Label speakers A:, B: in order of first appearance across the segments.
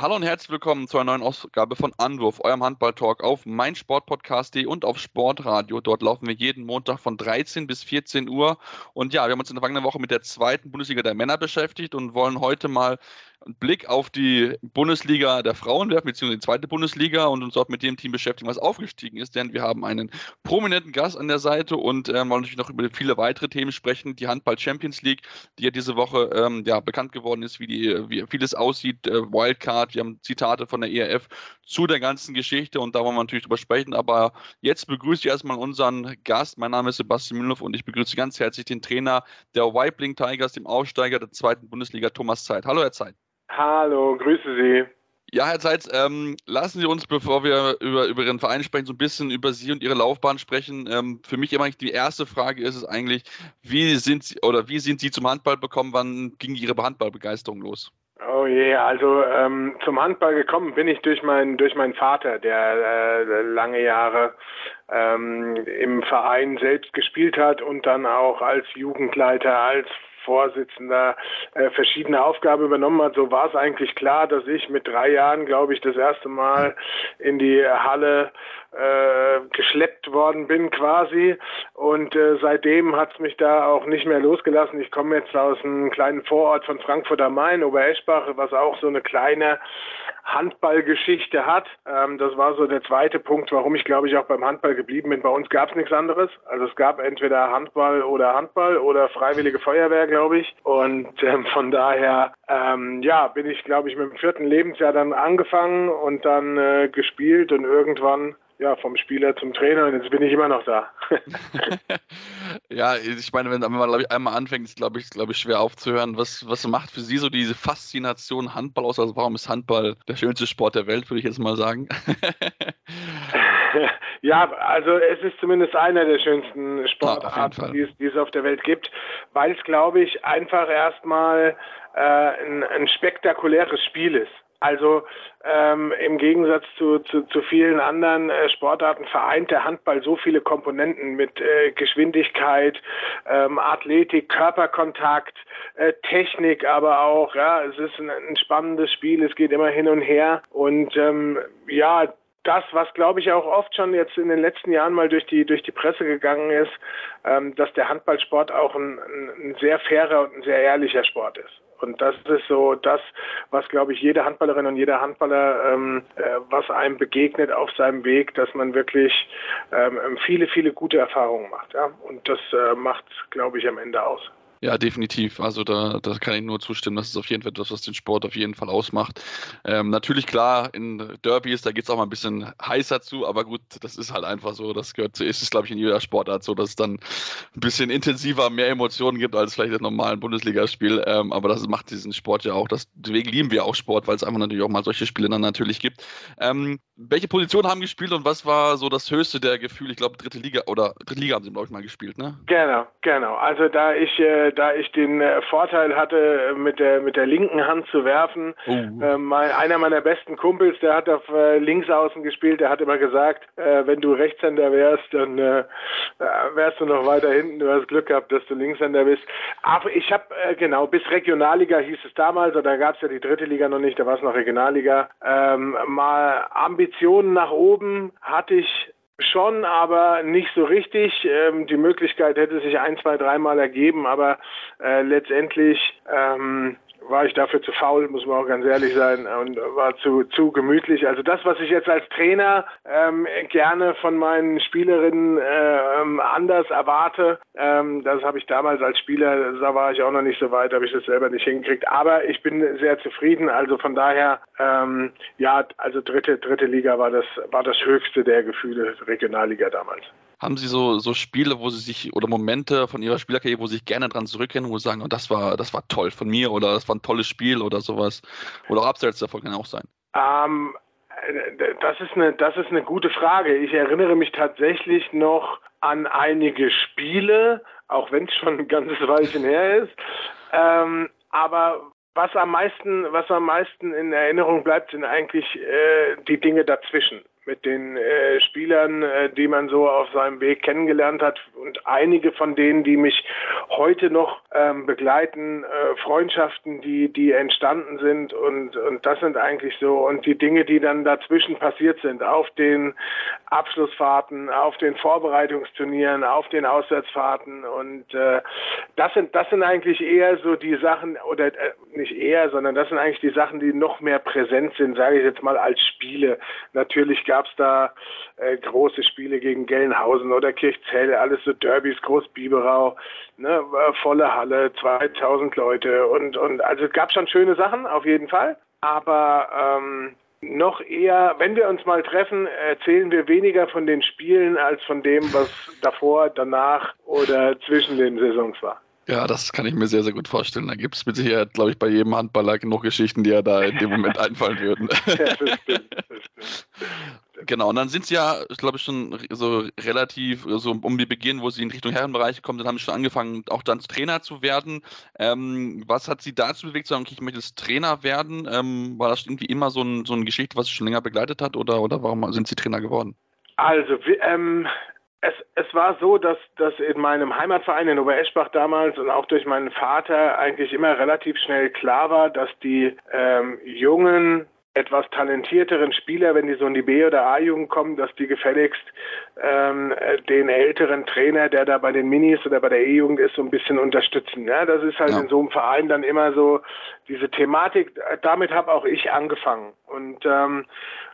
A: Hallo und herzlich willkommen zu einer neuen Ausgabe von Anwurf, eurem Handball-Talk auf meinsportpodcast.de und auf Sportradio. Dort laufen wir jeden Montag von 13 bis 14 Uhr. Und ja, wir haben uns in der vergangenen Woche mit der zweiten Bundesliga der Männer beschäftigt und wollen heute mal einen Blick auf die Bundesliga der Frauen werfen, beziehungsweise die zweite Bundesliga und uns dort mit dem Team beschäftigen, was aufgestiegen ist, denn wir haben einen prominenten Gast an der Seite und ähm, wollen natürlich noch über viele weitere Themen sprechen. Die Handball Champions League, die ja diese Woche ähm, ja, bekannt geworden ist, wie, die, wie vieles aussieht, äh, Wildcard, wir haben Zitate von der ERF zu der ganzen Geschichte und da wollen wir natürlich drüber sprechen, aber jetzt begrüße ich erstmal unseren Gast. Mein Name ist Sebastian Mühlhoff und ich begrüße ganz herzlich den Trainer der Weibling Tigers, dem Aufsteiger der zweiten Bundesliga, Thomas Zeit. Hallo, Herr Zeit.
B: Hallo, grüße Sie.
A: Ja, Herr Zeitz, ähm, lassen Sie uns, bevor wir über, über Ihren Verein sprechen, so ein bisschen über Sie und Ihre Laufbahn sprechen. Ähm, für mich immer die erste Frage ist es eigentlich, wie sind Sie oder wie sind Sie zum Handball bekommen? Wann ging Ihre Handballbegeisterung los?
B: Oh je, also ähm, zum Handball gekommen bin ich durch meinen durch meinen Vater, der äh, lange Jahre ähm, im Verein selbst gespielt hat und dann auch als Jugendleiter, als Vorsitzender äh, verschiedene Aufgaben übernommen hat. So war es eigentlich klar, dass ich mit drei Jahren, glaube ich, das erste Mal in die Halle äh, geschleppt worden bin quasi. Und äh, seitdem hat es mich da auch nicht mehr losgelassen. Ich komme jetzt aus einem kleinen Vorort von Frankfurt am Main, Obereschbach, was auch so eine kleine Handballgeschichte hat. Ähm, das war so der zweite Punkt, warum ich glaube ich auch beim Handball geblieben bin. Bei uns gab es nichts anderes. Also es gab entweder Handball oder Handball oder Freiwillige Feuerwehr, glaube ich. Und ähm, von daher, ähm, ja, bin ich glaube ich mit dem vierten Lebensjahr dann angefangen und dann äh, gespielt und irgendwann ja, vom Spieler zum Trainer und jetzt bin ich immer noch da.
A: ja, ich meine, wenn, man ich, einmal anfängt, ist glaube ich, glaube ich schwer aufzuhören. Was, was macht für Sie so diese Faszination Handball aus? Also warum ist Handball der schönste Sport der Welt, würde ich jetzt mal sagen?
B: ja, also es ist zumindest einer der schönsten Sportarten, die, es, die es auf der Welt gibt, weil es, glaube ich, einfach erstmal äh, ein, ein spektakuläres Spiel ist. Also ähm, im Gegensatz zu, zu, zu vielen anderen äh, Sportarten vereint der Handball so viele Komponenten mit äh, Geschwindigkeit, ähm, Athletik, Körperkontakt, äh, Technik, aber auch, ja, es ist ein, ein, spannendes Spiel, es geht immer hin und her und ähm, ja, das, was glaube ich auch oft schon jetzt in den letzten Jahren mal durch die durch die Presse gegangen ist, ähm, dass der Handballsport auch ein, ein sehr fairer und ein sehr ehrlicher Sport ist. Und das ist so das, was, glaube ich, jede Handballerin und jeder Handballer, ähm, äh, was einem begegnet auf seinem Weg, dass man wirklich ähm, viele, viele gute Erfahrungen macht. Ja? Und das äh, macht, glaube ich, am Ende aus.
A: Ja, definitiv. Also da, da kann ich nur zustimmen. Das ist auf jeden Fall das, was den Sport auf jeden Fall ausmacht. Ähm, natürlich klar, in Derbys, da geht es auch mal ein bisschen heißer zu, aber gut, das ist halt einfach so. Das gehört zu, ist es, glaube ich, in jeder Sportart so, dass es dann ein bisschen intensiver, mehr Emotionen gibt als vielleicht im normalen Bundesligaspiel. Ähm, aber das macht diesen Sport ja auch. Das, deswegen lieben wir auch Sport, weil es einfach natürlich auch mal solche Spiele dann natürlich gibt. Ähm, welche Positionen haben gespielt und was war so das höchste der Gefühle? Ich glaube, dritte Liga oder dritte Liga haben sie, glaube ich, mal gespielt, ne?
B: Genau, genau. Also da ich äh, da ich den äh, Vorteil hatte, mit der mit der linken Hand zu werfen. Oh. Äh, mein, einer meiner besten Kumpels, der hat auf äh, Linksaußen gespielt, der hat immer gesagt, äh, wenn du Rechtshänder wärst, dann äh, wärst du noch weiter hinten. Du hast Glück gehabt, dass du Linkshänder bist. Aber ich habe äh, genau bis Regionalliga hieß es damals, oder da gab es ja die dritte Liga noch nicht, da war es noch Regionalliga. Ähm, mal Ambitionen nach oben hatte ich Schon, aber nicht so richtig. Ähm, die Möglichkeit hätte sich ein, zwei, dreimal ergeben, aber äh, letztendlich ähm, war ich dafür zu faul, muss man auch ganz ehrlich sein, und war zu, zu gemütlich. Also das, was ich jetzt als Trainer ähm, gerne von meinen Spielerinnen ähm, anders erwarte, ähm, das habe ich damals als Spieler, da war ich auch noch nicht so weit, habe ich das selber nicht hingekriegt. Aber ich bin sehr zufrieden. Also von daher, ähm, ja, also dritte, dritte Liga war das, war das höchste der Gefühle, Regionalliga damals.
A: Haben Sie so, so Spiele, wo Sie sich oder Momente von Ihrer Spielerkarriere, wo Sie sich gerne dran zurückkehren, wo Sie sagen, oh, das war, das war toll von mir oder das war ein tolles Spiel oder sowas? Oder auch abseits davon kann auch sein.
B: Ähm, das ist eine, das ist eine gute Frage. Ich erinnere mich tatsächlich noch an einige Spiele, auch wenn es schon ein ganzes Weilchen her ist. Ähm, aber was am meisten, was am meisten in Erinnerung bleibt, sind eigentlich äh, die Dinge dazwischen mit den äh, Spielern, äh, die man so auf seinem Weg kennengelernt hat. Und einige von denen, die mich heute noch ähm, begleiten, äh, Freundschaften, die die entstanden sind. Und und das sind eigentlich so und die Dinge, die dann dazwischen passiert sind. Auf den Abschlussfahrten, auf den Vorbereitungsturnieren, auf den Auswärtsfahrten. Und äh, das sind das sind eigentlich eher so die Sachen oder äh, nicht eher, sondern das sind eigentlich die Sachen, die noch mehr präsent sind, sage ich jetzt mal als Spiele. Natürlich gab es da äh, große Spiele gegen Gelnhausen oder Kirchzell, alles so Derbys, Großbiberau, ne, äh, volle Halle, 2000 Leute und, und also es gab schon schöne Sachen, auf jeden Fall, aber ähm, noch eher, wenn wir uns mal treffen, erzählen wir weniger von den Spielen als von dem, was davor, danach oder zwischen den Saisons war.
A: Ja, das kann ich mir sehr, sehr gut vorstellen. Da gibt es mit Sicherheit, glaube ich, bei jedem Handballer genug Geschichten, die ja da in dem Moment einfallen würden. Ja, das stimmt, das stimmt. Genau, und dann sind sie ja, ich glaube, schon so relativ, so um die Beginn, wo sie in Richtung Herrenbereich kommen, dann haben sie schon angefangen, auch dann Trainer zu werden. Ähm, was hat sie dazu bewegt, zu sagen, okay, ich möchte jetzt Trainer werden? Ähm, war das irgendwie immer so, ein, so eine Geschichte, was sie schon länger begleitet hat oder, oder warum sind sie Trainer geworden?
B: Also, ähm, es, es war so, dass, dass in meinem Heimatverein in Obereschbach damals und auch durch meinen Vater eigentlich immer relativ schnell klar war, dass die ähm, jungen, etwas talentierteren Spieler, wenn die so in die B- oder A-Jugend kommen, dass die gefälligst ähm, den älteren Trainer, der da bei den Minis oder bei der E-Jugend ist, so ein bisschen unterstützen. Ja, das ist halt ja. in so einem Verein dann immer so diese Thematik. Damit habe auch ich angefangen und ähm,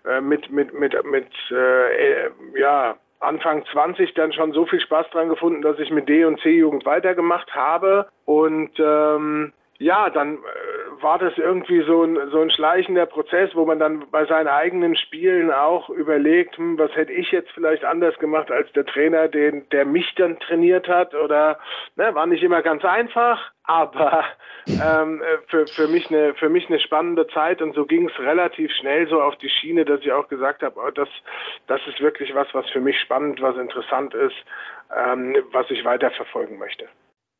B: äh, mit mit mit mit äh, ja Anfang 20 dann schon so viel Spaß dran gefunden, dass ich mit D- und C-Jugend weitergemacht habe. Und ähm, ja, dann äh, war das irgendwie so ein, so ein schleichender Prozess, wo man dann bei seinen eigenen Spielen auch überlegt, hm, was hätte ich jetzt vielleicht anders gemacht als der Trainer, den, der mich dann trainiert hat oder ne, war nicht immer ganz einfach, aber ähm, für, für, mich eine, für mich eine spannende Zeit und so ging es relativ schnell so auf die Schiene, dass ich auch gesagt habe, oh, das, das ist wirklich was, was für mich spannend, was interessant ist, ähm, was ich weiterverfolgen möchte.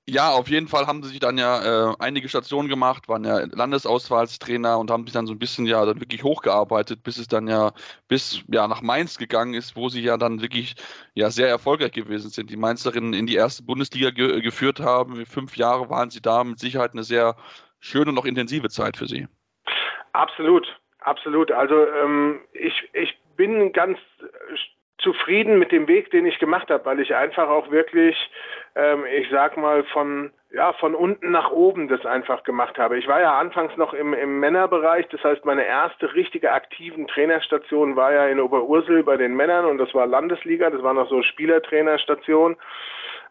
A: Ja, auf jeden Fall haben sie sich dann ja äh, einige Stationen gemacht, waren ja Landesauswahlstrainer und haben sich dann so ein bisschen ja dann wirklich hochgearbeitet, bis es dann ja bis ja nach Mainz gegangen ist, wo sie ja dann wirklich ja sehr erfolgreich gewesen sind. Die Mainzerinnen in die erste Bundesliga ge geführt haben. Fünf Jahre waren sie da, mit Sicherheit eine sehr schöne und auch intensive Zeit für sie.
B: Absolut, absolut. Also ähm, ich, ich bin ganz zufrieden mit dem Weg, den ich gemacht habe, weil ich einfach auch wirklich, ähm, ich sag mal, von ja, von unten nach oben das einfach gemacht habe. Ich war ja anfangs noch im, im Männerbereich, das heißt, meine erste richtige aktiven Trainerstation war ja in Oberursel bei den Männern und das war Landesliga, das war noch so Spielertrainerstation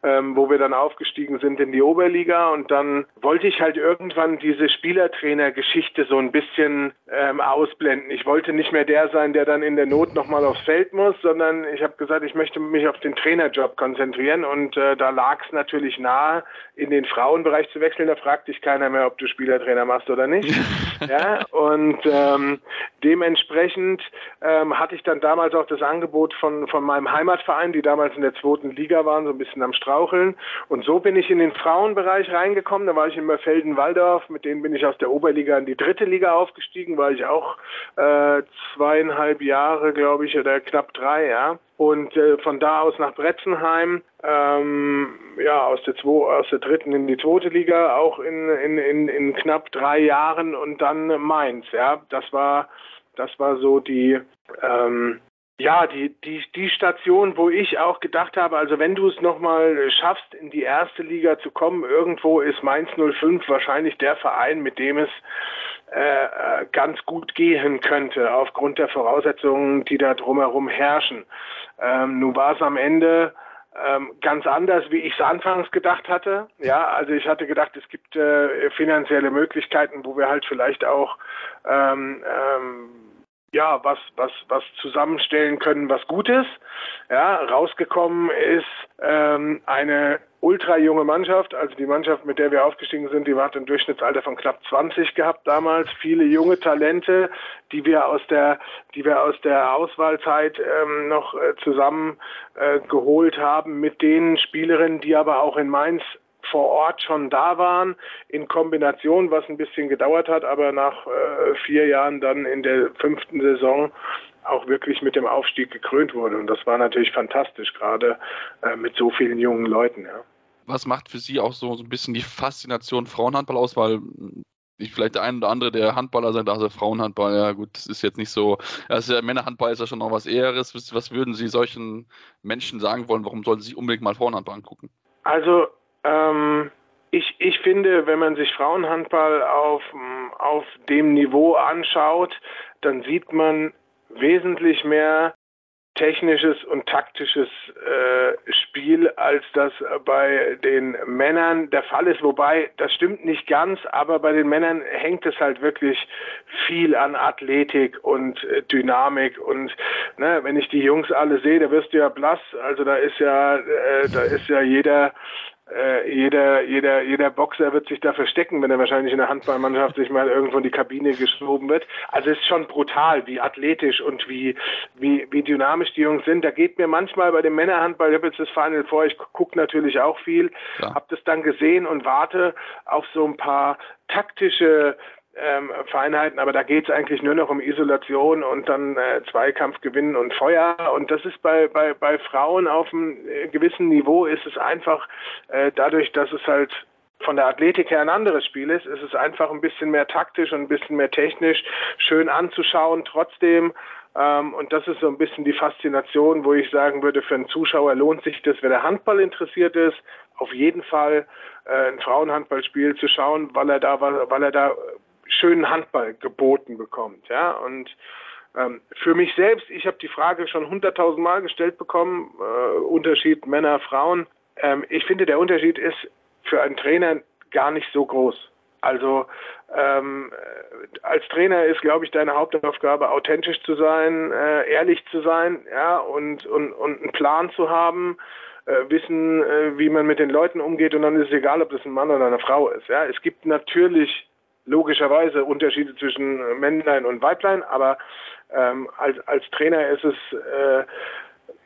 B: ähm, wo wir dann aufgestiegen sind in die Oberliga und dann wollte ich halt irgendwann diese Spielertrainer-Geschichte so ein bisschen ähm, ausblenden. Ich wollte nicht mehr der sein, der dann in der Not nochmal aufs Feld muss, sondern ich habe gesagt, ich möchte mich auf den Trainerjob konzentrieren und äh, da lag es natürlich nahe, in den Frauenbereich zu wechseln. Da fragt dich keiner mehr, ob du Spielertrainer machst oder nicht. ja, und ähm, dementsprechend ähm, hatte ich dann damals auch das Angebot von, von meinem Heimatverein, die damals in der zweiten Liga waren, so ein bisschen am Strand straucheln. Und so bin ich in den Frauenbereich reingekommen. Da war ich in Felden-Waldorf. Mit denen bin ich aus der Oberliga in die dritte Liga aufgestiegen. War ich auch äh, zweieinhalb Jahre, glaube ich, oder knapp drei, ja. Und äh, von da aus nach Bretzenheim, ähm, ja, aus der, zwei, aus der dritten in die zweite Liga, auch in, in, in, in knapp drei Jahren und dann Mainz, ja. Das war, das war so die, ähm, ja, die, die, die Station, wo ich auch gedacht habe, also wenn du es nochmal schaffst, in die erste Liga zu kommen, irgendwo ist Mainz 05 wahrscheinlich der Verein, mit dem es äh, äh, ganz gut gehen könnte, aufgrund der Voraussetzungen, die da drumherum herrschen. Ähm, nun war es am Ende ähm, ganz anders, wie ich es anfangs gedacht hatte. Ja, also ich hatte gedacht, es gibt äh, finanzielle Möglichkeiten, wo wir halt vielleicht auch ähm, ähm, ja, was, was, was zusammenstellen können, was gut ist. Ja, rausgekommen ist ähm, eine ultra junge Mannschaft, also die Mannschaft, mit der wir aufgestiegen sind, die hat ein Durchschnittsalter von knapp 20 gehabt damals. Viele junge Talente, die wir aus der, die wir aus der Auswahlzeit ähm, noch äh, zusammen äh, geholt haben mit den Spielerinnen, die aber auch in Mainz vor Ort schon da waren, in Kombination, was ein bisschen gedauert hat, aber nach äh, vier Jahren dann in der fünften Saison auch wirklich mit dem Aufstieg gekrönt wurde. Und das war natürlich fantastisch, gerade äh, mit so vielen jungen Leuten. Ja.
A: Was macht für Sie auch so, so ein bisschen die Faszination Frauenhandball aus? Weil ich vielleicht der ein oder andere, der Handballer sagt, also Frauenhandball, ja gut, das ist jetzt nicht so, also Männerhandball ist ja schon noch was Eheres. Was würden Sie solchen Menschen sagen wollen, warum sollten Sie unbedingt mal Frauenhandball angucken?
B: Also ähm, ich, ich finde, wenn man sich Frauenhandball auf, auf dem Niveau anschaut, dann sieht man wesentlich mehr technisches und taktisches äh, Spiel, als das bei den Männern der Fall ist. Wobei, das stimmt nicht ganz, aber bei den Männern hängt es halt wirklich viel an Athletik und äh, Dynamik. Und ne, wenn ich die Jungs alle sehe, da wirst du ja blass. Also da ist ja, äh, da ist ja jeder äh, jeder, jeder, jeder Boxer wird sich da verstecken, wenn er wahrscheinlich in der Handballmannschaft sich mal irgendwo in die Kabine geschoben wird. Also es ist schon brutal, wie athletisch und wie, wie, wie dynamisch die Jungs sind. Da geht mir manchmal bei dem Männerhandball, ich habe jetzt das Final vor, ich gucke natürlich auch viel, ja. habe das dann gesehen und warte auf so ein paar taktische ähm, Feinheiten, aber da geht es eigentlich nur noch um Isolation und dann äh, Zweikampf gewinnen und Feuer. Und das ist bei, bei, bei Frauen auf einem äh, gewissen Niveau ist es einfach äh, dadurch, dass es halt von der Athletik her ein anderes Spiel ist, ist es einfach ein bisschen mehr taktisch und ein bisschen mehr technisch schön anzuschauen. Trotzdem ähm, und das ist so ein bisschen die Faszination, wo ich sagen würde, für einen Zuschauer lohnt sich das, wenn der Handball interessiert ist, auf jeden Fall äh, ein Frauenhandballspiel zu schauen, weil er da, weil er da schönen Handball geboten bekommt. Ja, und ähm, für mich selbst, ich habe die Frage schon hunderttausend Mal gestellt bekommen, äh, Unterschied Männer, Frauen. Ähm, ich finde, der Unterschied ist für einen Trainer gar nicht so groß. Also ähm, als Trainer ist, glaube ich, deine Hauptaufgabe, authentisch zu sein, äh, ehrlich zu sein, ja, und, und, und einen Plan zu haben, äh, wissen, äh, wie man mit den Leuten umgeht, und dann ist es egal, ob das ein Mann oder eine Frau ist. Ja, es gibt natürlich logischerweise Unterschiede zwischen Männlein und Weiblein, aber ähm, als, als Trainer ist es, äh,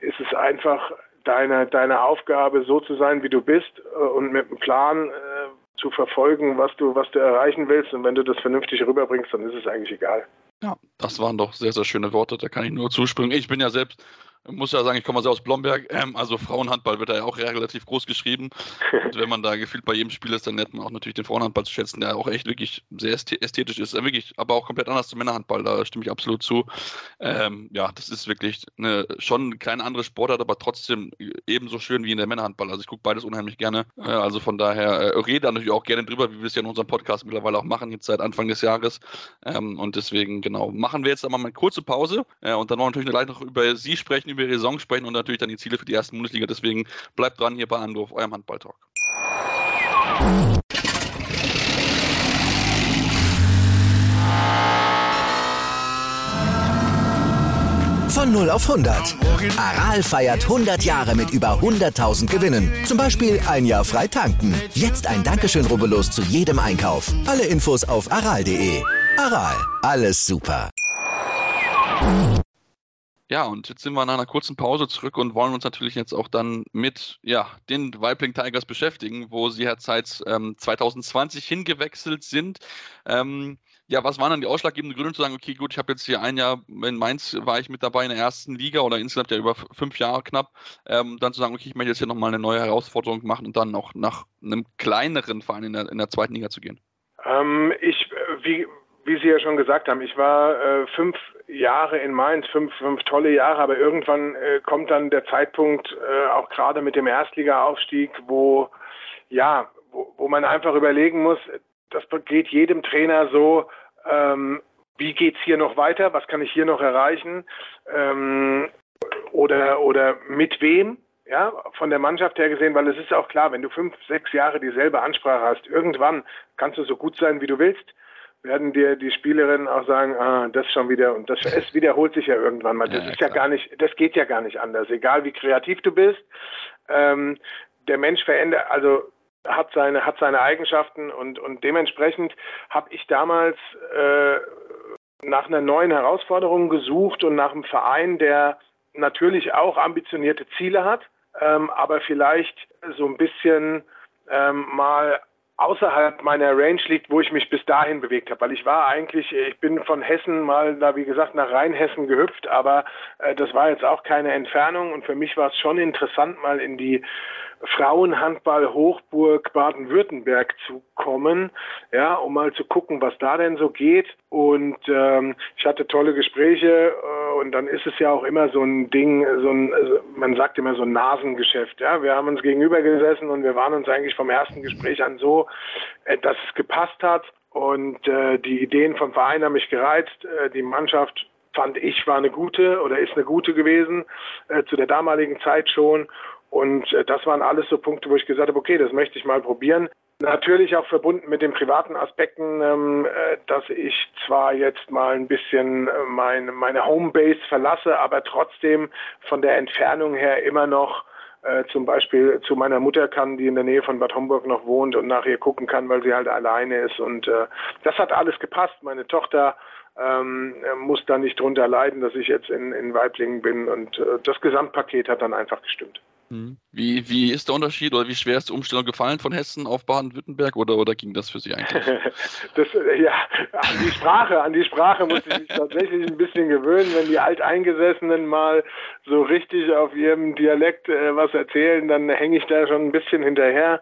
B: ist es einfach deine, deine Aufgabe, so zu sein, wie du bist äh, und mit einem Plan äh, zu verfolgen, was du, was du erreichen willst. Und wenn du das vernünftig rüberbringst, dann ist es eigentlich egal.
A: Ja, das waren doch sehr, sehr schöne Worte, da kann ich nur zuspringen. Ich bin ja selbst muss ja sagen, ich komme also aus Blomberg, ähm, also Frauenhandball wird da ja auch relativ groß geschrieben. Und wenn man da gefühlt bei jedem Spiel ist, dann lernt man auch natürlich den Frauenhandball zu schätzen, der auch echt wirklich sehr ästhetisch ist. Wirklich, aber auch komplett anders zum Männerhandball, da stimme ich absolut zu. Ähm, ja, das ist wirklich eine, schon keine andere Sportart, aber trotzdem ebenso schön wie in der Männerhandball. Also ich gucke beides unheimlich gerne. Äh, also von daher äh, rede natürlich auch gerne drüber, wie wir es ja in unserem Podcast mittlerweile auch machen, jetzt seit Anfang des Jahres. Ähm, und deswegen, genau, machen wir jetzt aber mal eine kurze Pause äh, und dann wollen wir natürlich gleich noch über Sie sprechen, über Ihre Saison sprechen und natürlich dann die Ziele für die erste Bundesliga. Deswegen bleibt dran hier bei Anruf, eurem Handball-Talk.
C: Von 0 auf 100. Aral feiert 100 Jahre mit über 100.000 Gewinnen. Zum Beispiel ein Jahr frei tanken. Jetzt ein Dankeschön, rubbellos zu jedem Einkauf. Alle Infos auf aral.de. Aral, alles super.
A: Ja, und jetzt sind wir nach einer kurzen Pause zurück und wollen uns natürlich jetzt auch dann mit ja, den Weibling Tigers beschäftigen, wo sie ja seit ähm, 2020 hingewechselt sind. Ähm, ja, was waren dann die ausschlaggebenden Gründe zu sagen, okay, gut, ich habe jetzt hier ein Jahr, in Mainz war ich mit dabei in der ersten Liga oder insgesamt ja über fünf Jahre knapp, ähm, dann zu sagen, okay, ich möchte jetzt hier nochmal eine neue Herausforderung machen und dann auch nach einem kleineren Verein in der, in der zweiten Liga zu gehen?
B: Ähm, ich, äh, wie, wie Sie ja schon gesagt haben, ich war äh, fünf Jahre in Mainz, fünf, fünf tolle Jahre, aber irgendwann äh, kommt dann der Zeitpunkt, äh, auch gerade mit dem Erstliga-Aufstieg, wo, ja, wo, wo man einfach überlegen muss, das geht jedem Trainer so, ähm, wie geht's hier noch weiter, was kann ich hier noch erreichen? Ähm, oder, oder mit wem, ja, von der Mannschaft her gesehen, weil es ist auch klar, wenn du fünf, sechs Jahre dieselbe Ansprache hast, irgendwann kannst du so gut sein, wie du willst werden dir die Spielerinnen auch sagen, ah, das schon wieder und das es wiederholt sich ja irgendwann mal. Das ja, ist ja gar nicht, das geht ja gar nicht anders. Egal wie kreativ du bist, ähm, der Mensch verändert, also hat seine hat seine Eigenschaften und und dementsprechend habe ich damals äh, nach einer neuen Herausforderung gesucht und nach einem Verein, der natürlich auch ambitionierte Ziele hat, ähm, aber vielleicht so ein bisschen ähm, mal außerhalb meiner Range liegt, wo ich mich bis dahin bewegt habe. Weil ich war eigentlich, ich bin von Hessen mal da, wie gesagt, nach Rheinhessen gehüpft, aber äh, das war jetzt auch keine Entfernung und für mich war es schon interessant, mal in die Frauenhandball Hochburg Baden-Württemberg zu kommen, ja, um mal zu gucken, was da denn so geht. Und ähm, ich hatte tolle Gespräche äh, und dann ist es ja auch immer so ein Ding, so ein, also man sagt immer so ein Nasengeschäft. Ja, wir haben uns gegenüber gesessen und wir waren uns eigentlich vom ersten Gespräch an so, äh, dass es gepasst hat. Und äh, die Ideen vom Verein haben mich gereizt. Äh, die Mannschaft fand ich war eine gute oder ist eine gute gewesen äh, zu der damaligen Zeit schon. Und äh, das waren alles so Punkte, wo ich gesagt habe, okay, das möchte ich mal probieren. Natürlich auch verbunden mit den privaten Aspekten, ähm, äh, dass ich zwar jetzt mal ein bisschen äh, mein, meine Homebase verlasse, aber trotzdem von der Entfernung her immer noch äh, zum Beispiel zu meiner Mutter kann, die in der Nähe von Bad Homburg noch wohnt und nach ihr gucken kann, weil sie halt alleine ist. Und äh, das hat alles gepasst. Meine Tochter ähm, muss da nicht drunter leiden, dass ich jetzt in, in Weiblingen bin. Und äh, das Gesamtpaket hat dann einfach gestimmt.
A: Hm. Wie, wie ist der Unterschied oder wie schwer ist die Umstellung gefallen von Hessen auf Baden-Württemberg oder, oder ging das für Sie eigentlich?
B: das, äh, ja, an die Sprache, an die Sprache muss ich mich tatsächlich ein bisschen gewöhnen, wenn die Alteingesessenen mal so richtig auf ihrem Dialekt äh, was erzählen, dann hänge ich da schon ein bisschen hinterher.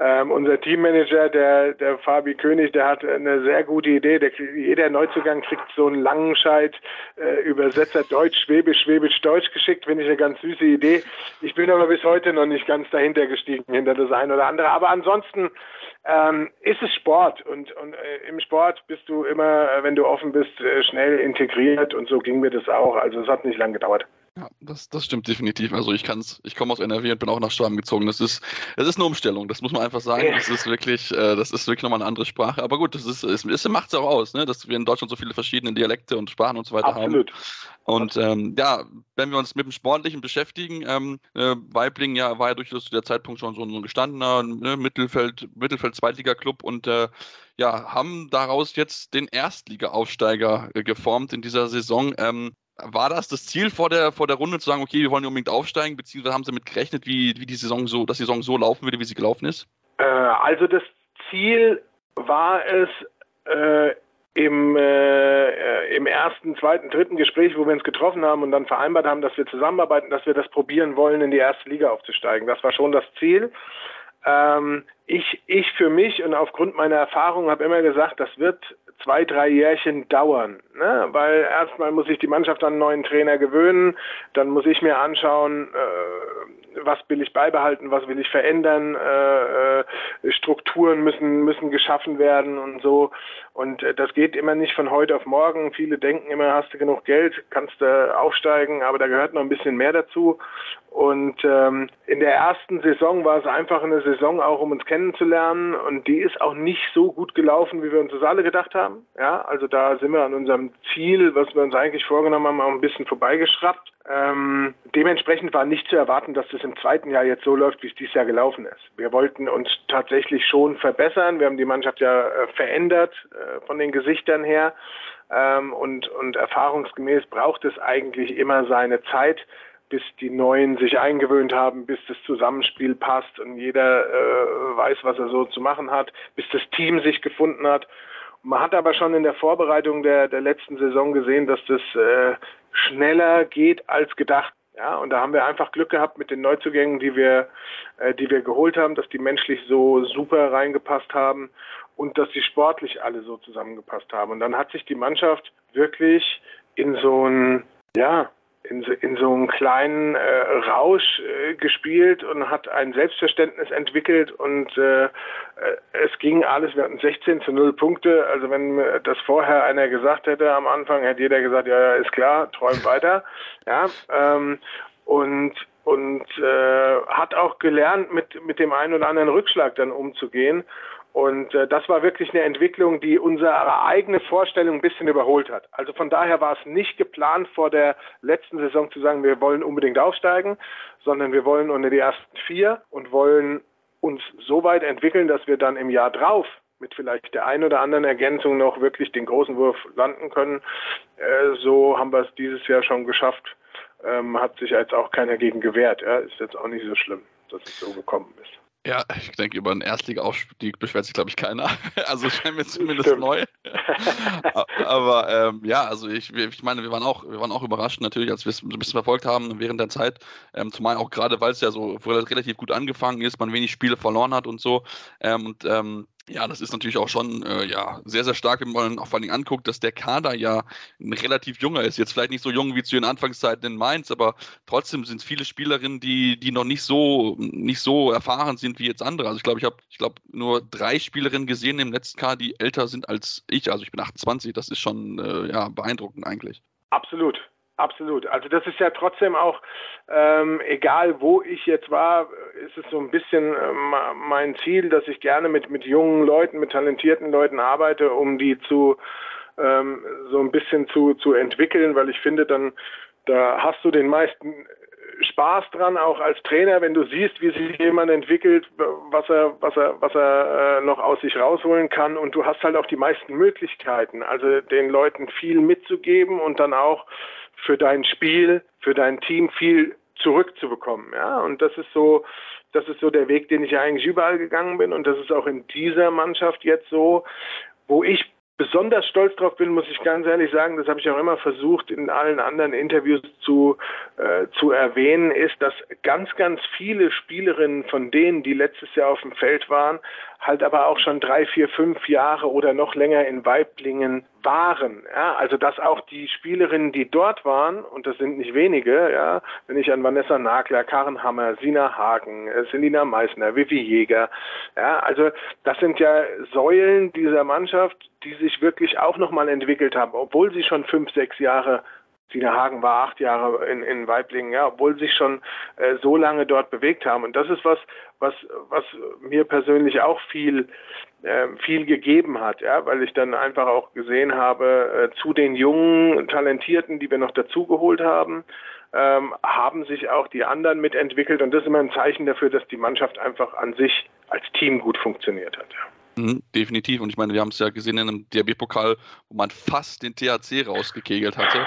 B: Ähm, unser Teammanager, der, der Fabi König, der hat eine sehr gute Idee. Der, jeder Neuzugang kriegt so einen Langenscheid äh, Übersetzer Deutsch, Schwäbisch, Schwäbisch, Deutsch geschickt. Finde ich eine ganz süße Idee. Ich bin aber aber bis heute noch nicht ganz dahinter gestiegen, hinter das eine oder andere. Aber ansonsten ähm, ist es Sport und, und äh, im Sport bist du immer, äh, wenn du offen bist, äh, schnell integriert und so ging mir das auch. Also es hat nicht lange gedauert.
A: Das, das stimmt definitiv. Also ich kann's, ich komme aus NRW und bin auch nach Schwaben gezogen. Das ist, das ist eine Umstellung, das muss man einfach sagen. Das ist wirklich, äh, das ist wirklich nochmal eine andere Sprache. Aber gut, das ist, es, es macht es auch aus, ne? dass wir in Deutschland so viele verschiedene Dialekte und Sprachen und so weiter Absolut. haben. Und ähm, ja, wenn wir uns mit dem Sportlichen beschäftigen, ähm, äh, Weibling ja, war ja durchaus zu der Zeitpunkt schon so ein gestandener ne, Mittelfeld, Mittelfeld-Zweitliga-Club und äh, ja, haben daraus jetzt den Erstliga-Aufsteiger äh, geformt in dieser Saison. Ähm, war das das Ziel vor der, vor der Runde zu sagen, okay, wir wollen unbedingt aufsteigen, beziehungsweise haben Sie damit gerechnet, wie, wie die Saison so, dass die Saison so laufen würde, wie sie gelaufen ist?
B: Äh, also das Ziel war es, äh, im, äh, im ersten, zweiten, dritten Gespräch, wo wir uns getroffen haben und dann vereinbart haben, dass wir zusammenarbeiten, dass wir das probieren wollen, in die erste Liga aufzusteigen. Das war schon das Ziel. Ähm, ich, ich für mich und aufgrund meiner Erfahrung habe immer gesagt, das wird zwei, drei Jährchen dauern. Ne? Weil erstmal muss ich die Mannschaft an einen neuen Trainer gewöhnen, dann muss ich mir anschauen, äh, was will ich beibehalten, was will ich verändern, äh, äh, Strukturen müssen, müssen geschaffen werden und so. Und äh, das geht immer nicht von heute auf morgen. Viele denken immer, hast du genug Geld, kannst du aufsteigen, aber da gehört noch ein bisschen mehr dazu. Und ähm, in der ersten Saison war es einfach eine Saison auch, um uns kennenzulernen. Und die ist auch nicht so gut gelaufen, wie wir uns das alle gedacht haben. Ja, also da sind wir an unserem Ziel, was wir uns eigentlich vorgenommen haben, auch ein bisschen vorbeigeschraubt. Ähm, dementsprechend war nicht zu erwarten, dass das im zweiten Jahr jetzt so läuft, wie es dieses Jahr gelaufen ist. Wir wollten uns tatsächlich schon verbessern. Wir haben die Mannschaft ja äh, verändert äh, von den Gesichtern her. Ähm, und, und erfahrungsgemäß braucht es eigentlich immer seine Zeit, bis die Neuen sich eingewöhnt haben, bis das Zusammenspiel passt und jeder äh, weiß, was er so zu machen hat, bis das Team sich gefunden hat. Man hat aber schon in der Vorbereitung der, der letzten Saison gesehen, dass das äh, schneller geht als gedacht. Ja, und da haben wir einfach Glück gehabt mit den Neuzugängen, die wir, äh, die wir geholt haben, dass die menschlich so super reingepasst haben und dass die sportlich alle so zusammengepasst haben. Und dann hat sich die Mannschaft wirklich in so ein, ja, in so, in so einem kleinen äh, Rausch äh, gespielt und hat ein Selbstverständnis entwickelt und äh, äh es ging alles, wir hatten 16 zu 0 Punkte, also wenn das vorher einer gesagt hätte am Anfang, hätte jeder gesagt, ja, ja ist klar, träum weiter, ja, ähm, und und äh, hat auch gelernt, mit, mit dem einen oder anderen Rückschlag dann umzugehen Und äh, das war wirklich eine Entwicklung, die unsere eigene Vorstellung ein bisschen überholt hat. Also von daher war es nicht geplant vor der letzten Saison zu sagen, wir wollen unbedingt aufsteigen, sondern wir wollen unter die ersten vier und wollen uns so weit entwickeln, dass wir dann im Jahr drauf mit vielleicht der einen oder anderen Ergänzung noch wirklich den großen Wurf landen können. Äh, so haben wir es dieses Jahr schon geschafft. Ähm, hat sich jetzt auch keiner gegen gewehrt. Ja. Ist jetzt auch nicht so schlimm, dass es so gekommen ist.
A: Ja, ich denke, über einen Erstliga-Aufstieg beschwert sich, glaube ich, keiner. Also scheint mir zumindest Stimmt. neu. Aber ähm, ja, also ich, ich meine, wir waren auch, wir waren auch überrascht natürlich, als wir es ein bisschen verfolgt haben während der Zeit. Ähm, zumal auch gerade, weil es ja so relativ gut angefangen ist, man wenig Spiele verloren hat und so. Ähm, und ähm, ja, das ist natürlich auch schon äh, ja, sehr, sehr stark, wenn man auch vor allem anguckt, dass der Kader ja ein relativ junger ist. Jetzt vielleicht nicht so jung wie zu den Anfangszeiten in Mainz, aber trotzdem sind es viele Spielerinnen, die, die noch nicht so, nicht so erfahren sind wie jetzt andere. Also ich glaube, ich habe ich glaube, nur drei Spielerinnen gesehen im letzten Kader, die älter sind als ich. Also ich bin 28, das ist schon äh, ja, beeindruckend eigentlich.
B: Absolut, Absolut. Also das ist ja trotzdem auch, ähm, egal wo ich jetzt war, ist es so ein bisschen äh, mein Ziel, dass ich gerne mit, mit jungen Leuten, mit talentierten Leuten arbeite, um die zu ähm, so ein bisschen zu, zu entwickeln, weil ich finde, dann da hast du den meisten Spaß dran, auch als Trainer, wenn du siehst, wie sich jemand entwickelt, was er, was er, was er äh, noch aus sich rausholen kann. Und du hast halt auch die meisten Möglichkeiten, also den Leuten viel mitzugeben und dann auch für dein Spiel, für dein Team viel zurückzubekommen. Ja, und das ist so, das ist so der Weg, den ich eigentlich überall gegangen bin. Und das ist auch in dieser Mannschaft jetzt so, wo ich besonders stolz drauf bin, muss ich ganz ehrlich sagen, das habe ich auch immer versucht in allen anderen Interviews zu, äh, zu erwähnen, ist, dass ganz, ganz viele Spielerinnen von denen, die letztes Jahr auf dem Feld waren, halt aber auch schon drei, vier, fünf Jahre oder noch länger in Weiblingen waren. Ja, also dass auch die Spielerinnen, die dort waren, und das sind nicht wenige, ja, wenn ich an Vanessa Nagler, Karen Hammer, Sina Hagen, äh, Selina Meissner, Vivi Jäger, ja, also das sind ja Säulen dieser Mannschaft, die sich wirklich auch nochmal entwickelt haben, obwohl sie schon fünf, sechs Jahre Sina Hagen war acht Jahre in, in Weiblingen, ja, obwohl sich schon äh, so lange dort bewegt haben. Und das ist was, was, was mir persönlich auch viel, äh, viel gegeben hat, ja, weil ich dann einfach auch gesehen habe, äh, zu den jungen Talentierten, die wir noch dazugeholt haben, ähm, haben sich auch die anderen mitentwickelt. Und das ist immer ein Zeichen dafür, dass die Mannschaft einfach an sich als Team gut funktioniert hat. Ja.
A: Mhm, definitiv. Und ich meine, wir haben es ja gesehen in einem DRB-Pokal, wo man fast den THC rausgekegelt hatte.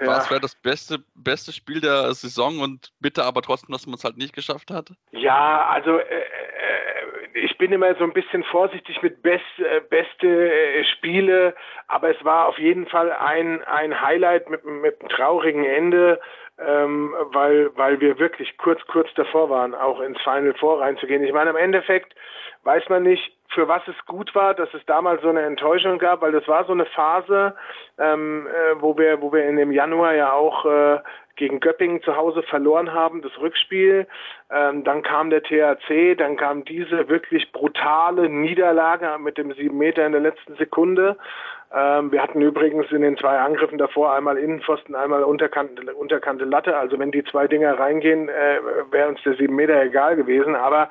A: Ja. Was wäre das beste, beste Spiel der Saison und bitte aber trotzdem, dass man es halt nicht geschafft hat?
B: Ja, also äh, äh, ich bin immer so ein bisschen vorsichtig mit best, äh, beste äh, Spiele, aber es war auf jeden Fall ein, ein Highlight mit, mit einem traurigen Ende, ähm, weil, weil wir wirklich kurz, kurz davor waren, auch ins Final Four reinzugehen. Ich meine, im Endeffekt weiß man nicht, für was es gut war, dass es damals so eine Enttäuschung gab, weil das war so eine Phase, ähm, äh, wo wir, wo wir in dem Januar ja auch äh, gegen Göppingen zu Hause verloren haben, das Rückspiel. Ähm, dann kam der THC, dann kam diese wirklich brutale Niederlage mit dem sieben Meter in der letzten Sekunde. Ähm, wir hatten übrigens in den zwei Angriffen davor einmal Innenpfosten, einmal unterkante, unterkante Latte. Also wenn die zwei Dinger reingehen, äh, wäre uns der sieben Meter egal gewesen. Aber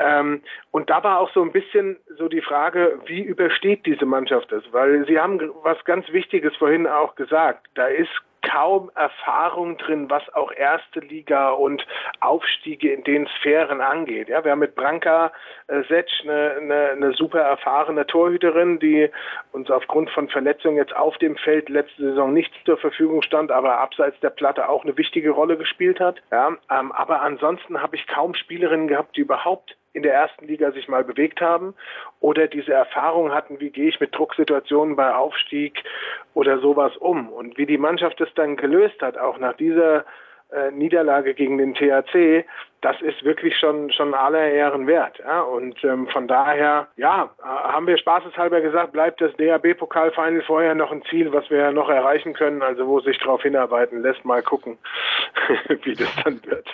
B: ähm, und da war auch so ein bisschen so die Frage, wie übersteht diese Mannschaft das? Weil Sie haben was ganz Wichtiges vorhin auch gesagt. Da ist kaum Erfahrung drin, was auch erste Liga und Aufstiege in den Sphären angeht. Ja, wir haben mit Branka äh, Setsch eine, eine, eine super erfahrene Torhüterin, die uns aufgrund von Verletzungen jetzt auf dem Feld letzte Saison nicht zur Verfügung stand, aber abseits der Platte auch eine wichtige Rolle gespielt hat. Ja, ähm, aber ansonsten habe ich kaum Spielerinnen gehabt, die überhaupt in der ersten Liga sich mal bewegt haben oder diese Erfahrung hatten, wie gehe ich mit Drucksituationen bei Aufstieg oder sowas um. Und wie die Mannschaft es dann gelöst hat, auch nach dieser äh, Niederlage gegen den THC, das ist wirklich schon, schon aller Ehren wert. Ja? Und ähm, von daher, ja, haben wir spaßeshalber gesagt, bleibt das DAB-Pokalfinal vorher noch ein Ziel, was wir noch erreichen können, also wo sich darauf hinarbeiten lässt, mal gucken, wie das dann wird.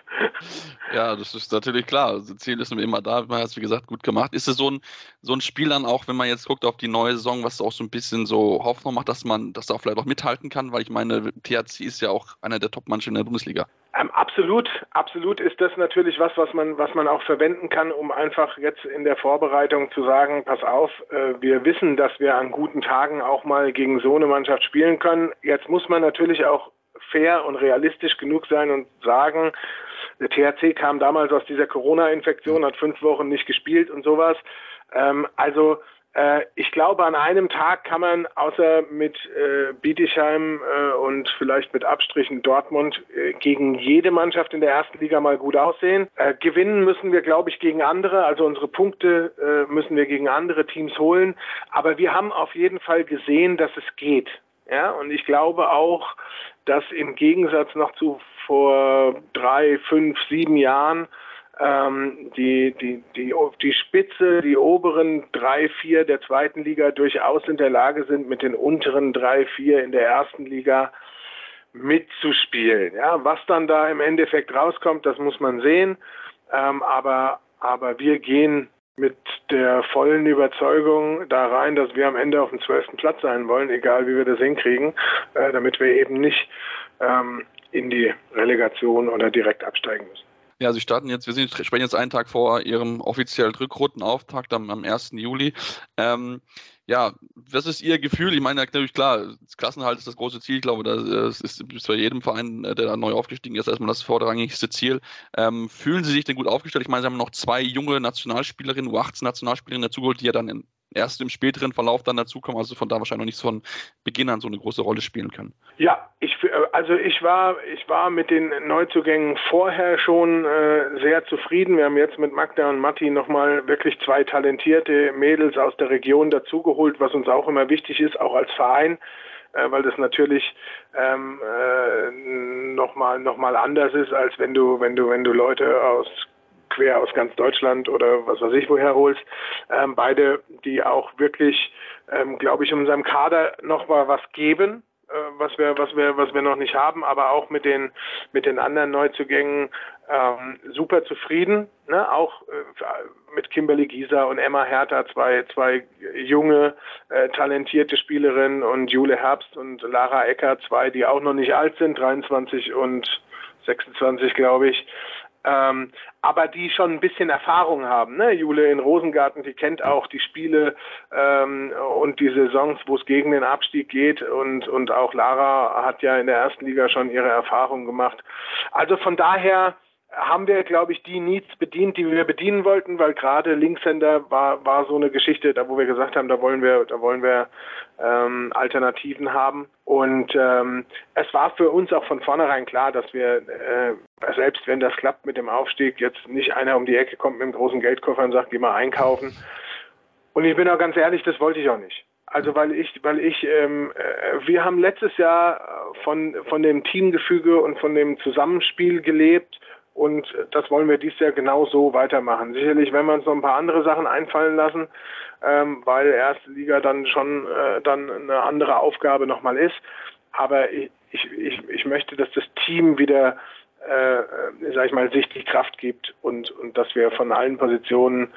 A: Ja, das ist natürlich klar. Das also Ziel ist immer da, man hat es wie gesagt gut gemacht. Ist es so ein, so ein Spiel dann auch, wenn man jetzt guckt auf die neue Saison, was auch so ein bisschen so Hoffnung macht, dass man das da vielleicht auch mithalten kann, weil ich meine, THC ist ja auch einer der Top-Mannschaften in der Bundesliga.
B: Ähm, absolut, absolut ist das natürlich was, was man, was man auch verwenden kann, um einfach jetzt in der Vorbereitung zu sagen, pass auf, äh, wir wissen, dass wir an guten Tagen auch mal gegen so eine Mannschaft spielen können. Jetzt muss man natürlich auch fair und realistisch genug sein und sagen, der THC kam damals aus dieser Corona-Infektion, hat fünf Wochen nicht gespielt und sowas. Ähm, also ich glaube, an einem Tag kann man außer mit äh, Bietigheim äh, und vielleicht mit Abstrichen Dortmund äh, gegen jede Mannschaft in der ersten Liga mal gut aussehen. Äh, gewinnen müssen wir, glaube ich, gegen andere. Also unsere Punkte äh, müssen wir gegen andere Teams holen. Aber wir haben auf jeden Fall gesehen, dass es geht. Ja, und ich glaube auch, dass im Gegensatz noch zu vor drei, fünf, sieben Jahren ähm, die, die, die, die Spitze, die oberen drei, vier der zweiten Liga durchaus in der Lage sind, mit den unteren drei, vier in der ersten Liga mitzuspielen. Ja, was dann da im Endeffekt rauskommt, das muss man sehen. Ähm, aber, aber wir gehen mit der vollen Überzeugung da rein, dass wir am Ende auf dem zwölften Platz sein wollen, egal wie wir das hinkriegen, äh, damit wir eben nicht ähm, in die Relegation oder direkt absteigen müssen.
A: Ja, sie starten jetzt, wir sind, sprechen jetzt einen Tag vor ihrem offiziellen Rückrundenauftakt am, am 1. Juli. Ähm, ja, was ist Ihr Gefühl? Ich meine, natürlich klar, Klassenhalt ist das große Ziel. Ich glaube, das ist, ist bei jedem Verein, äh, der da neu aufgestiegen ist, erstmal das vorrangigste Ziel. Ähm, fühlen Sie sich denn gut aufgestellt? Ich meine, Sie haben noch zwei junge Nationalspielerinnen, U18-Nationalspielerinnen dazugeholt, die ja dann in, erst im späteren Verlauf dann dazukommen, also von da wahrscheinlich noch nicht von Beginn an so eine große Rolle spielen können.
B: Ja, ich, also ich war, ich war mit den Neuzugängen vorher schon äh, sehr zufrieden. Wir haben jetzt mit Magda und Matti nochmal wirklich zwei talentierte Mädels aus der Region dazugeholt, was uns auch immer wichtig ist, auch als Verein äh, weil das natürlich ähm, äh, nochmal noch mal anders ist, als wenn du, wenn du, wenn du Leute aus quer aus ganz Deutschland oder was weiß ich woher holst. Ähm, beide, die auch wirklich, ähm, glaube ich, unserem Kader noch mal was geben, äh, was wir, was wir, was wir noch nicht haben, aber auch mit den, mit den anderen Neuzugängen ähm, super zufrieden. Ne? Auch äh, mit Kimberly Gieser und Emma Hertha, zwei, zwei junge, äh, talentierte Spielerinnen und Jule Herbst und Lara Ecker, zwei, die auch noch nicht alt sind, 23 und 26, glaube ich ähm, aber die schon ein bisschen Erfahrung haben. Ne? Jule in Rosengarten, die kennt auch die Spiele ähm, und die Saisons, wo es gegen den Abstieg geht und, und auch Lara hat ja in der ersten Liga schon ihre Erfahrung gemacht. Also von daher haben wir, glaube ich, die Needs bedient, die wir bedienen wollten, weil gerade Linkshänder war, war so eine Geschichte, da wo wir gesagt haben, da wollen wir, da wollen wir ähm, Alternativen haben. Und ähm, es war für uns auch von vornherein klar, dass wir, äh, selbst wenn das klappt mit dem Aufstieg, jetzt nicht einer um die Ecke kommt mit einem großen Geldkoffer und sagt, geh mal einkaufen. Und ich bin auch ganz ehrlich, das wollte ich auch nicht. Also weil ich, weil ich, ähm, äh, wir haben letztes Jahr von von dem Teamgefüge und von dem Zusammenspiel gelebt und das wollen wir dieses Jahr genau so weitermachen. Sicherlich werden wir uns noch ein paar andere Sachen einfallen lassen, ähm, weil erste Liga dann schon äh, dann eine andere Aufgabe nochmal ist. Aber ich, ich, ich möchte, dass das Team wieder, äh, sag ich mal, sich die Kraft gibt und, und dass wir von allen Positionen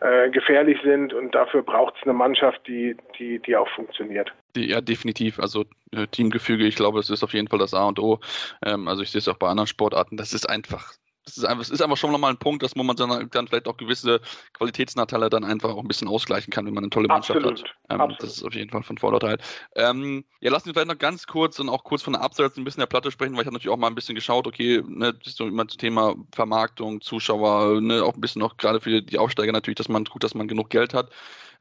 B: äh, gefährlich sind und dafür braucht es eine Mannschaft, die, die, die auch funktioniert.
A: Ja, definitiv. Also äh, Teamgefüge, ich glaube, das ist auf jeden Fall das A und O. Ähm, also ich sehe es auch bei anderen Sportarten. Das ist einfach das ist einfach, es ist einfach schon nochmal ein Punkt, dass man dann, dann vielleicht auch gewisse Qualitätsnachteile dann einfach auch ein bisschen ausgleichen kann, wenn man eine tolle Mannschaft Absolut. hat. Ähm, das ist auf jeden Fall von Vorteil. Ähm, ja, lassen wir vielleicht noch ganz kurz und auch kurz von der Abseits ein bisschen der Platte sprechen, weil ich habe natürlich auch mal ein bisschen geschaut, okay, ne, das ist so immer das Thema Vermarktung, Zuschauer, ne, auch ein bisschen noch gerade für die Aufsteiger natürlich, dass man gut, dass man genug Geld hat.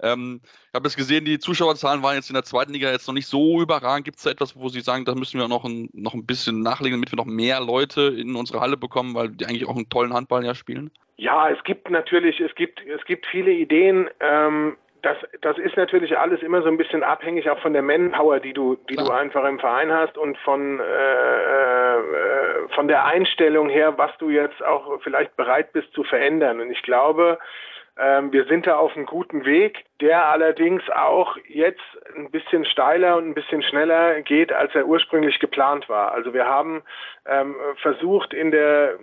A: Ähm, ich habe es gesehen, die Zuschauerzahlen waren jetzt in der zweiten Liga jetzt noch nicht so überragend. Gibt es da etwas, wo Sie sagen, da müssen wir noch ein, noch ein bisschen nachlegen, damit wir noch mehr Leute in unsere Halle bekommen, weil die eigentlich auch einen tollen Handball ja spielen?
B: Ja, es gibt natürlich, es gibt, es gibt viele Ideen. Ähm, das, das ist natürlich alles immer so ein bisschen abhängig auch von der Manpower, die du, die du einfach im Verein hast und von, äh, äh, von der Einstellung her, was du jetzt auch vielleicht bereit bist zu verändern. Und ich glaube, ähm, wir sind da auf einem guten Weg, der allerdings auch jetzt ein bisschen steiler und ein bisschen schneller geht, als er ursprünglich geplant war. Also wir haben ähm, versucht in der,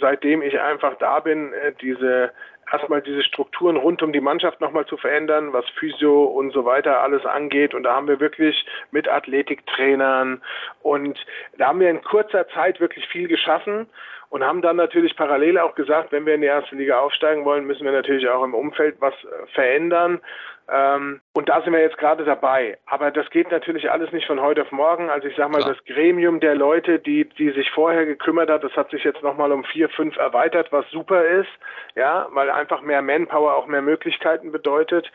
B: seitdem ich einfach da bin, äh, diese erstmal diese Strukturen rund um die Mannschaft nochmal zu verändern, was Physio und so weiter alles angeht. Und da haben wir wirklich mit Athletiktrainern und da haben wir in kurzer Zeit wirklich viel geschaffen und haben dann natürlich parallel auch gesagt, wenn wir in die erste Liga aufsteigen wollen, müssen wir natürlich auch im Umfeld was äh, verändern. Ähm, und da sind wir jetzt gerade dabei. Aber das geht natürlich alles nicht von heute auf morgen. Also ich sage mal, Klar. das Gremium der Leute, die, die sich vorher gekümmert hat, das hat sich jetzt nochmal um vier, fünf erweitert, was super ist. Ja, weil einfach mehr Manpower auch mehr Möglichkeiten bedeutet.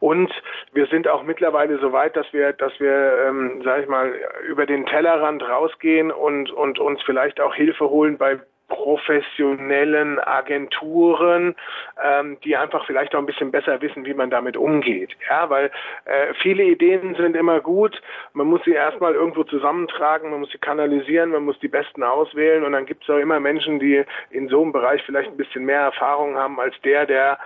B: Und wir sind auch mittlerweile so weit, dass wir, dass wir, ähm, sage ich mal, über den Tellerrand rausgehen und, und uns vielleicht auch Hilfe holen bei professionellen Agenturen, ähm, die einfach vielleicht auch ein bisschen besser wissen, wie man damit umgeht. Ja, weil äh, viele Ideen sind immer gut. Man muss sie erstmal irgendwo zusammentragen, man muss sie kanalisieren, man muss die besten auswählen und dann gibt es auch immer Menschen, die in so einem Bereich vielleicht ein bisschen mehr Erfahrung haben als der, der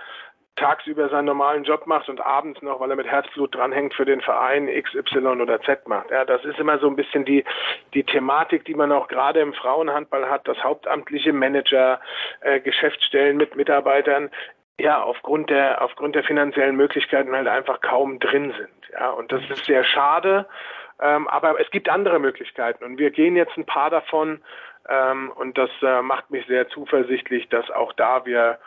B: tagsüber seinen normalen Job macht und abends noch, weil er mit Herzblut dranhängt, für den Verein X, Y oder Z macht. Ja, das ist immer so ein bisschen die, die Thematik, die man auch gerade im Frauenhandball hat, dass hauptamtliche Manager, äh, Geschäftsstellen mit Mitarbeitern ja, aufgrund der, aufgrund der finanziellen Möglichkeiten halt einfach kaum drin sind. Ja, und das ist sehr schade. Ähm, aber es gibt andere Möglichkeiten und wir gehen jetzt ein paar davon ähm, und das äh, macht mich sehr zuversichtlich, dass auch da wir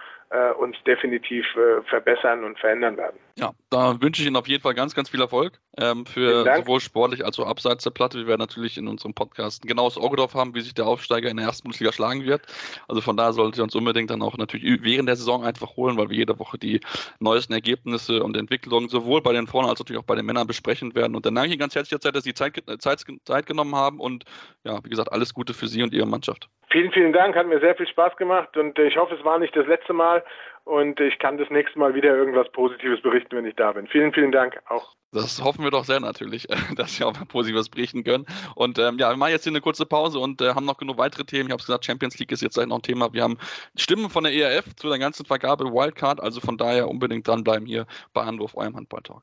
B: uns definitiv äh, verbessern und verändern werden.
A: Ja, da wünsche ich Ihnen auf jeden Fall ganz, ganz viel Erfolg ähm, für sowohl sportlich als auch abseits der Platte. Wir werden natürlich in unserem Podcast ein genaues Auge drauf haben, wie sich der Aufsteiger in der ersten Bundesliga schlagen wird. Also von daher solltet ihr uns unbedingt dann auch natürlich während der Saison einfach holen, weil wir jede Woche die neuesten Ergebnisse und Entwicklungen sowohl bei den Frauen als natürlich auch bei den Männern besprechen werden. Und dann danke ich Ihnen ganz herzlich, dass Sie Zeit, Zeit, Zeit genommen haben und ja, wie gesagt, alles Gute für Sie und Ihre Mannschaft.
B: Vielen, vielen Dank, hat mir sehr viel Spaß gemacht und ich hoffe, es war nicht das letzte Mal und ich kann das nächste Mal wieder irgendwas Positives berichten, wenn ich da bin. Vielen, vielen Dank auch.
A: Das hoffen wir doch sehr natürlich, dass wir auch mal Positives berichten können. Und ähm, ja, wir machen jetzt hier eine kurze Pause und äh, haben noch genug weitere Themen. Ich habe es gesagt, Champions League ist jetzt noch ein Thema. Wir haben Stimmen von der ERF zu der ganzen Vergabe Wildcard, also von daher unbedingt dranbleiben hier bei Anruf, eurem Handball-Talk.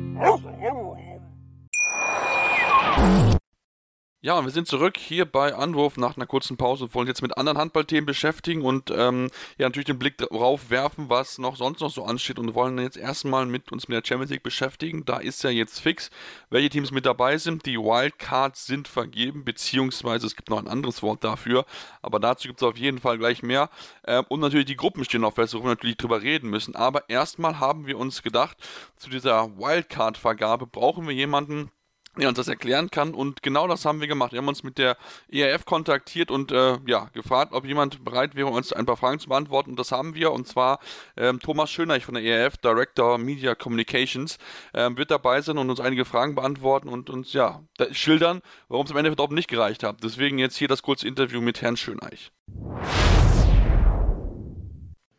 A: Ja, und wir sind zurück hier bei Anwurf nach einer kurzen Pause und wollen jetzt mit anderen Handballthemen beschäftigen und ähm, ja natürlich den Blick darauf werfen, was noch sonst noch so ansteht und wollen jetzt erstmal mit uns mit der Champions League beschäftigen. Da ist ja jetzt fix, welche Teams mit dabei sind. Die Wildcards sind vergeben, beziehungsweise es gibt noch ein anderes Wort dafür, aber dazu gibt es auf jeden Fall gleich mehr. Ähm, und natürlich die Gruppen stehen noch fest, worüber wir natürlich drüber reden müssen. Aber erstmal haben wir uns gedacht, zu dieser Wildcard-Vergabe brauchen wir jemanden, der uns das erklären kann. Und genau das haben wir gemacht. Wir haben uns mit der ERF kontaktiert und äh, ja, gefragt, ob jemand bereit wäre, uns ein paar Fragen zu beantworten. Und das haben wir. Und zwar ähm, Thomas Schöneich von der ERF, Director Media Communications, ähm, wird dabei sein und uns einige Fragen beantworten und uns ja schildern, warum es am Ende überhaupt nicht gereicht hat. Deswegen jetzt hier das kurze Interview mit Herrn Schöneich.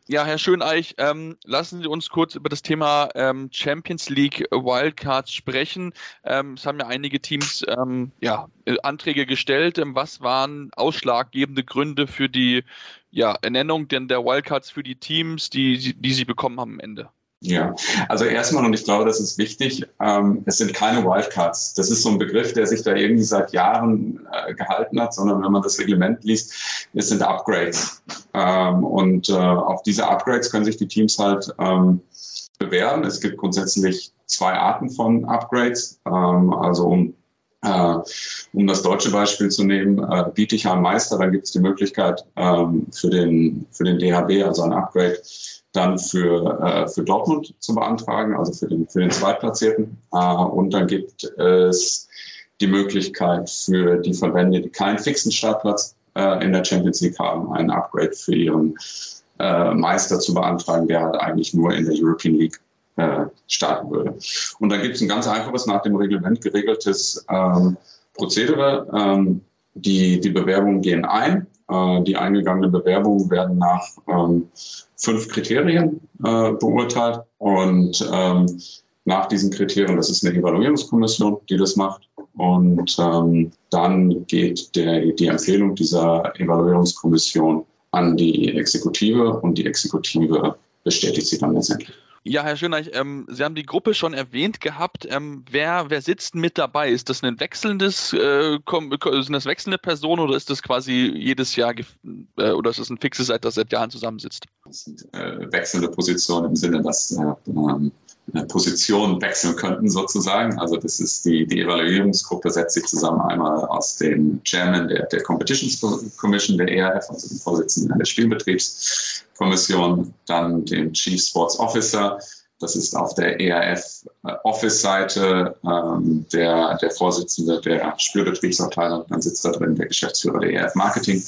A: Ja, Herr Schöneich, ähm, lassen Sie uns kurz über das Thema ähm, Champions League Wildcards sprechen. Ähm, es haben ja einige Teams ähm, ja, Anträge gestellt. Ähm, was waren ausschlaggebende Gründe für die ja, Ernennung denn der Wildcards für die Teams, die, die Sie bekommen haben am Ende?
D: Ja, also erstmal, und ich glaube, das ist wichtig, ähm, es sind keine Wildcards. Das ist so ein Begriff, der sich da irgendwie seit Jahren äh, gehalten hat, sondern wenn man das Reglement liest, es sind Upgrades. Ähm, und äh, auf diese Upgrades können sich die Teams halt ähm, bewerben. Es gibt grundsätzlich zwei Arten von Upgrades. Ähm, also um äh, um das deutsche Beispiel zu nehmen, äh, biete ich einen Meister, dann gibt es die Möglichkeit ähm, für, den, für den DHB, also ein Upgrade, dann für, äh, für Dortmund zu beantragen, also für den, für den Zweitplatzierten. Äh, und dann gibt es die Möglichkeit für die Verbände, die keinen fixen Startplatz äh, in der Champions League haben, einen Upgrade für ihren äh, Meister zu beantragen, der halt eigentlich nur in der European League äh, starten würde. Und da gibt es ein ganz einfaches, nach dem Reglement geregeltes ähm, Prozedere. Ähm, die, die Bewerbungen gehen ein. Äh, die eingegangenen Bewerbungen werden nach ähm, fünf Kriterien äh, beurteilt und ähm, nach diesen Kriterien, das ist eine Evaluierungskommission, die das macht. Und ähm, dann geht der, die Empfehlung dieser Evaluierungskommission an die Exekutive und die Exekutive bestätigt sie dann letztendlich.
A: Ja, Herr Schöneich, ähm, Sie haben die Gruppe schon erwähnt gehabt. Ähm, wer, wer sitzt mit dabei? Ist das ein wechselndes, äh, sind das wechselnde Personen oder ist das quasi jedes Jahr äh, oder ist das ein fixes, seit das seit Jahren zusammensitzt?
D: Das sind äh, wechselnde Positionen im Sinne, dass ähm, Position wechseln könnten sozusagen. Also das ist die, die Evaluierungsgruppe setzt sich zusammen einmal aus dem Chairman der, der Competitions Commission, der ERF, also dem Vorsitzenden der Spielbetriebskommission, dann dem Chief Sports Officer, das ist auf der ERF äh, ähm, der, der Vorsitzende der Spielbetriebsabteilung. Dann sitzt da drin der Geschäftsführer der ERF Marketing.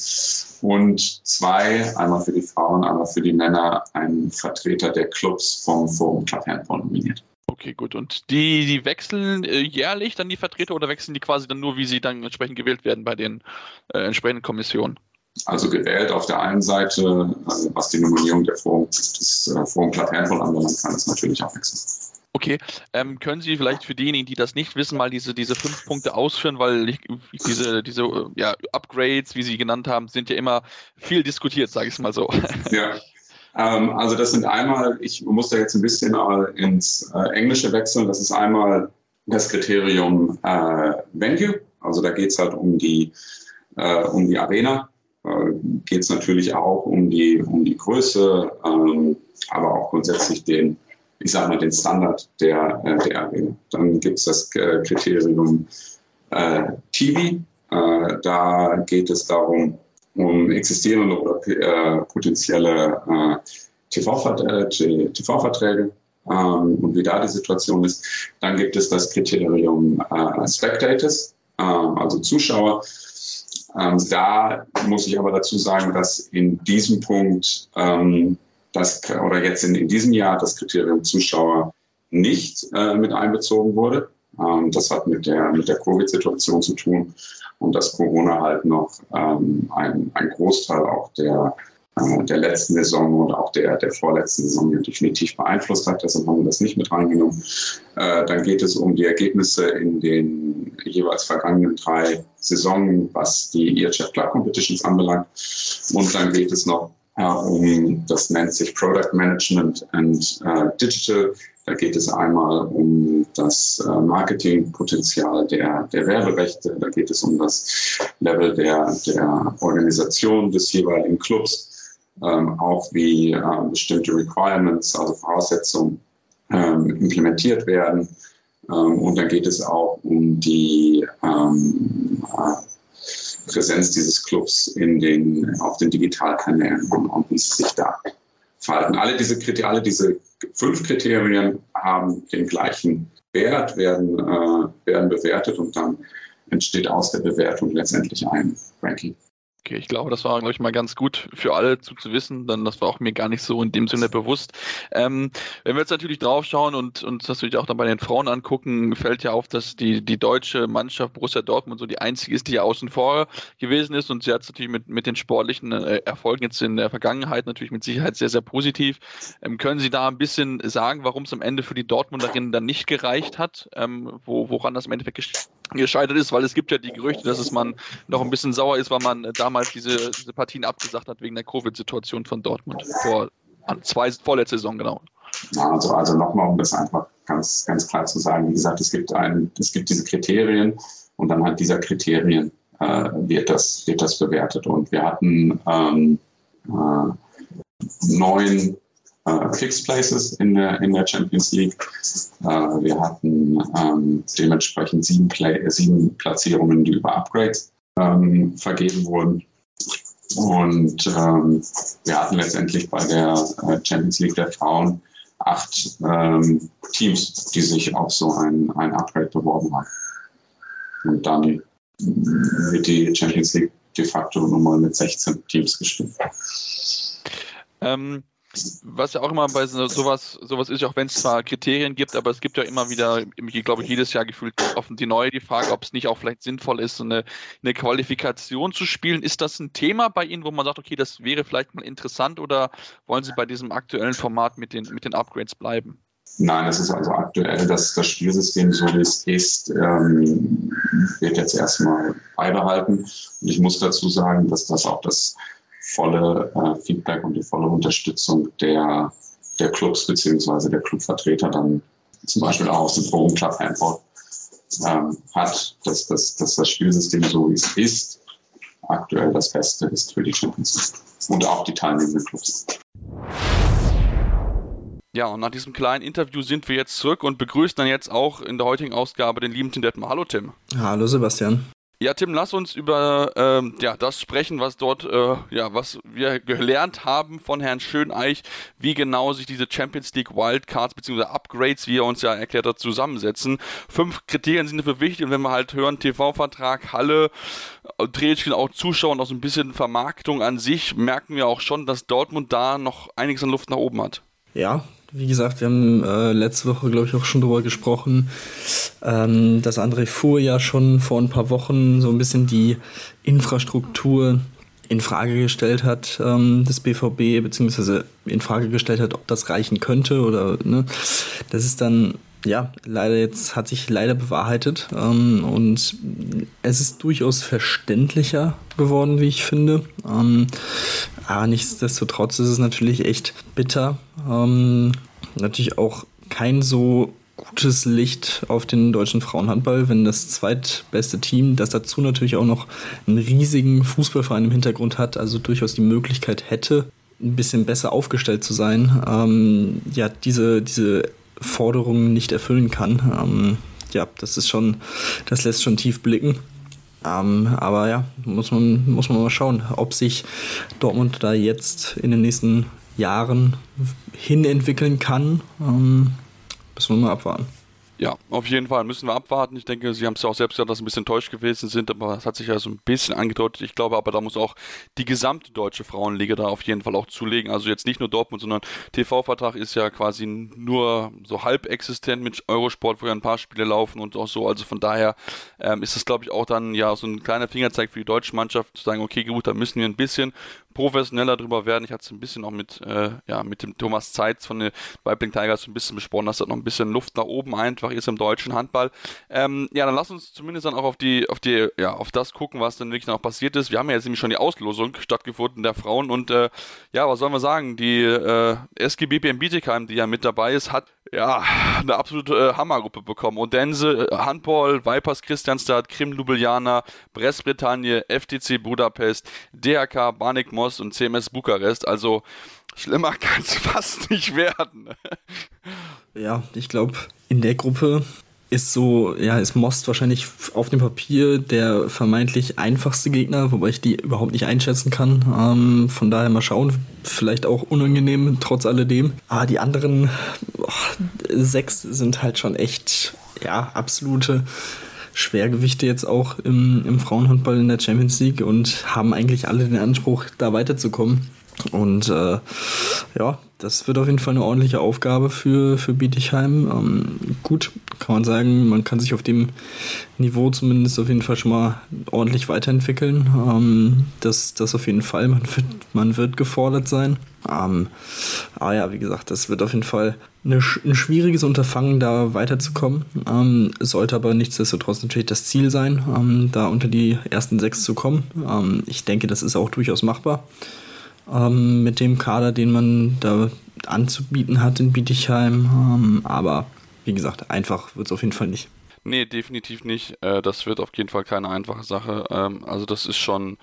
D: Und zwei, einmal für die Frauen, einmal für die Männer, ein Vertreter der Clubs vom Forum Club Handball nominiert.
A: Okay, gut. Und die, die wechseln äh, jährlich dann die Vertreter oder wechseln die quasi dann nur, wie sie dann entsprechend gewählt werden bei den äh, entsprechenden Kommissionen?
D: Also gewählt auf der einen Seite, also was die Nominierung der Forum, des äh, Forum Club Handball anbelangt, kann es natürlich auch wechseln.
A: Okay, ähm, können Sie vielleicht für diejenigen, die das nicht wissen, mal diese, diese fünf Punkte ausführen, weil ich, diese, diese ja, Upgrades, wie Sie genannt haben, sind ja immer viel diskutiert, sage ich es mal so.
D: Ja, ähm, also das sind einmal, ich muss da jetzt ein bisschen ins äh, Englische wechseln, das ist einmal das Kriterium äh, Venue, also da geht es halt um die, äh, um die Arena, äh, geht es natürlich auch um die, um die Größe, ähm, aber auch grundsätzlich den, ich sage mal, den Standard der, äh, der Arena. Dann gibt es das äh, Kriterium äh, TV. Äh, da geht es darum, um existierende oder äh, potenzielle äh, TV-Verträge TV ähm, und wie da die Situation ist. Dann gibt es das Kriterium Spectators, also Zuschauer. Ähm, da muss ich aber dazu sagen, dass in diesem Punkt ähm, das, oder jetzt in, in diesem Jahr das Kriterium Zuschauer nicht äh, mit einbezogen wurde. Ähm, das hat mit der, mit der Covid-Situation zu tun und dass Corona halt noch ähm, ein, ein Großteil auch der äh, der letzten Saison oder auch der, der vorletzten Saison definitiv beeinflusst hat. Deshalb haben wir das nicht mit reingenommen. Äh, dann geht es um die Ergebnisse in den jeweils vergangenen drei Saisonen, was die EHF Club Competitions anbelangt. Und dann geht es noch um, das nennt sich Product Management and äh, Digital. Da geht es einmal um das äh, Marketingpotenzial der, der Werberechte. Da geht es um das Level der, der Organisation des jeweiligen Clubs ähm, auch wie äh, bestimmte Requirements, also Voraussetzungen ähm, implementiert werden. Ähm, und dann geht es auch um die ähm, äh, Präsenz dieses Clubs in den, auf den Digitalkanälen und, und wie sie sich da verhalten. Alle diese, alle diese fünf Kriterien haben den gleichen Wert, werden, äh, werden bewertet und dann entsteht aus der Bewertung letztendlich ein Ranking.
A: Okay, ich glaube, das war, glaube ich, mal ganz gut für alle zu, zu wissen, dann das war auch mir gar nicht so in dem Sinne bewusst. Ähm, wenn wir jetzt natürlich draufschauen und uns das natürlich auch dann bei den Frauen angucken, fällt ja auf, dass die, die deutsche Mannschaft Borussia Dortmund so die einzige ist, die ja außen vor gewesen ist und sie hat es natürlich mit, mit den sportlichen äh, Erfolgen jetzt in der Vergangenheit natürlich mit Sicherheit sehr, sehr positiv. Ähm, können Sie da ein bisschen sagen, warum es am Ende für die Dortmunderinnen dann nicht gereicht hat, ähm, wo, woran das im Endeffekt gescheitert ist, weil es gibt ja die Gerüchte, dass es man noch ein bisschen sauer ist, weil man damals diese, diese Partien abgesagt hat wegen der Covid-Situation von Dortmund vor zwei, vorletzte Saison, genau.
D: Also, also nochmal, um das einfach ganz, ganz klar zu sagen, wie gesagt, es gibt, ein, es gibt diese Kriterien und dann halt dieser Kriterien äh, wird, das, wird das bewertet. Und wir hatten ähm, äh, neun äh, Fixed Places in der, in der Champions League. Äh, wir hatten ähm, dementsprechend sieben, Play sieben Platzierungen, die über Upgrades ähm, vergeben wurden. Und ähm, wir hatten letztendlich bei der äh, Champions League der Frauen acht ähm, Teams, die sich auf so ein, ein Upgrade beworben haben. Und dann wird die Champions League de facto nochmal mit 16 Teams gestimmt.
A: Ähm, Was ja auch immer bei sowas, sowas ist, auch wenn es zwar Kriterien gibt, aber es gibt ja immer wieder, glaube ich, jedes Jahr gefühlt offen die neue die Frage, ob es nicht auch vielleicht sinnvoll ist, so eine, eine Qualifikation zu spielen. Ist das ein Thema bei Ihnen, wo man sagt, okay, das wäre vielleicht mal interessant oder wollen Sie bei diesem aktuellen Format mit den, mit den Upgrades bleiben?
D: Nein, es ist also aktuell, dass das Spielsystem, so wie es ist, ähm, wird jetzt erstmal beibehalten. Und ich muss dazu sagen, dass das auch das volle äh, Feedback und die volle Unterstützung der, der Clubs beziehungsweise der Clubvertreter dann zum Beispiel auch aus dem Forum Club Handball ähm, hat, dass, dass, dass das Spielsystem so wie es ist, aktuell das Beste ist für die Champions League und auch die teilnehmenden Clubs.
A: Ja, und nach diesem kleinen Interview sind wir jetzt zurück und begrüßen dann jetzt auch in der heutigen Ausgabe den lieben Tim Detmer. Hallo Tim.
E: Hallo Sebastian.
A: Ja, Tim, lass uns über ähm, ja, das sprechen, was dort, äh, ja, was wir gelernt haben von Herrn Schöneich, wie genau sich diese Champions League Wildcards bzw. Upgrades, wie er uns ja erklärt hat, zusammensetzen. Fünf Kriterien sind dafür wichtig und wenn wir halt hören, TV-Vertrag, Halle, Drehspiel, auch Zuschauer und auch so ein bisschen Vermarktung an sich, merken wir auch schon, dass Dortmund da noch einiges an Luft nach oben hat.
E: Ja, wie gesagt, wir haben äh, letzte Woche, glaube ich, auch schon darüber gesprochen, ähm, dass André Fuhr ja schon vor ein paar Wochen so ein bisschen die Infrastruktur in Frage gestellt hat ähm, des BVB, beziehungsweise in Frage gestellt hat, ob das reichen könnte oder ne. Das ist dann ja, leider jetzt hat sich leider bewahrheitet ähm, und es ist durchaus verständlicher geworden, wie ich finde. Ähm, aber nichtsdestotrotz ist es natürlich echt bitter. Ähm, natürlich auch kein so gutes Licht auf den deutschen Frauenhandball, wenn das zweitbeste Team, das dazu natürlich auch noch einen riesigen Fußballverein im Hintergrund hat, also durchaus die Möglichkeit hätte, ein bisschen besser aufgestellt zu sein, ähm, ja, diese, diese Forderungen nicht erfüllen kann. Ähm, ja, das ist schon, das lässt schon tief blicken. Ähm, aber ja, muss man, muss man mal schauen, ob sich Dortmund da jetzt in den nächsten Jahren hin entwickeln kann. Ähm, müssen wir mal abwarten.
A: Ja, auf jeden Fall müssen wir abwarten. Ich denke, Sie haben es ja auch selbst gesagt, dass Sie ein bisschen enttäuscht gewesen sind, aber es hat sich ja so ein bisschen angedeutet. Ich glaube aber, da muss auch die gesamte deutsche Frauenliga da auf jeden Fall auch zulegen. Also jetzt nicht nur Dortmund, sondern TV-Vertrag ist ja quasi nur so halb existent mit Eurosport, wo ja ein paar Spiele laufen und auch so. Also von daher ähm, ist es, glaube ich, auch dann ja so ein kleiner Fingerzeig für die deutsche Mannschaft zu sagen, okay, gut, da müssen wir ein bisschen professioneller drüber werden. Ich hatte es ein bisschen auch mit, äh, ja, mit dem Thomas Zeitz von den Weibling Tigers so ein bisschen besprochen, dass da noch ein bisschen Luft nach oben einfach ist im deutschen Handball. Ähm, ja, dann lass uns zumindest dann auch auf die, auf die, ja, auf das gucken, was dann wirklich noch passiert ist. Wir haben ja jetzt nämlich schon die Auslosung stattgefunden der Frauen und äh, ja, was sollen wir sagen? Die äh, SG BPM Bietigheim, die ja mit dabei ist, hat ja, eine absolute äh, Hammergruppe bekommen. Odense, äh, Handball, Vipers Christianstadt, Krim Ljubljana, Brest Bretagne, FTC Budapest, DHK, Banik Most und CMS Bukarest. Also schlimmer kann es fast nicht werden.
E: ja, ich glaube, in der Gruppe ist so, ja, ist Most wahrscheinlich auf dem Papier der vermeintlich einfachste Gegner, wobei ich die überhaupt nicht einschätzen kann. Ähm, von daher mal schauen, vielleicht auch unangenehm trotz alledem. Aber die anderen oh, sechs sind halt schon echt, ja, absolute Schwergewichte jetzt auch im, im Frauenhandball in der Champions League und haben eigentlich alle den Anspruch, da weiterzukommen. Und äh, ja, das wird auf jeden Fall eine ordentliche Aufgabe für, für Bietigheim. Ähm, gut, kann man sagen, man kann sich auf dem Niveau zumindest auf jeden Fall schon mal ordentlich weiterentwickeln. Ähm, das, das auf jeden Fall, man wird, man wird gefordert sein. Ähm, aber ja, wie gesagt, das wird auf jeden Fall eine, ein schwieriges Unterfangen, da weiterzukommen. Ähm, sollte aber nichtsdestotrotz natürlich das Ziel sein, ähm, da unter die ersten sechs zu kommen. Ähm, ich denke, das ist auch durchaus machbar ähm, mit dem Kader, den man da anzubieten hat in Bietigheim. Ähm, aber wie gesagt, einfach wird es auf jeden Fall nicht.
A: Nee, definitiv nicht. Äh, das wird auf jeden Fall keine einfache Sache. Ähm, also das ist schon,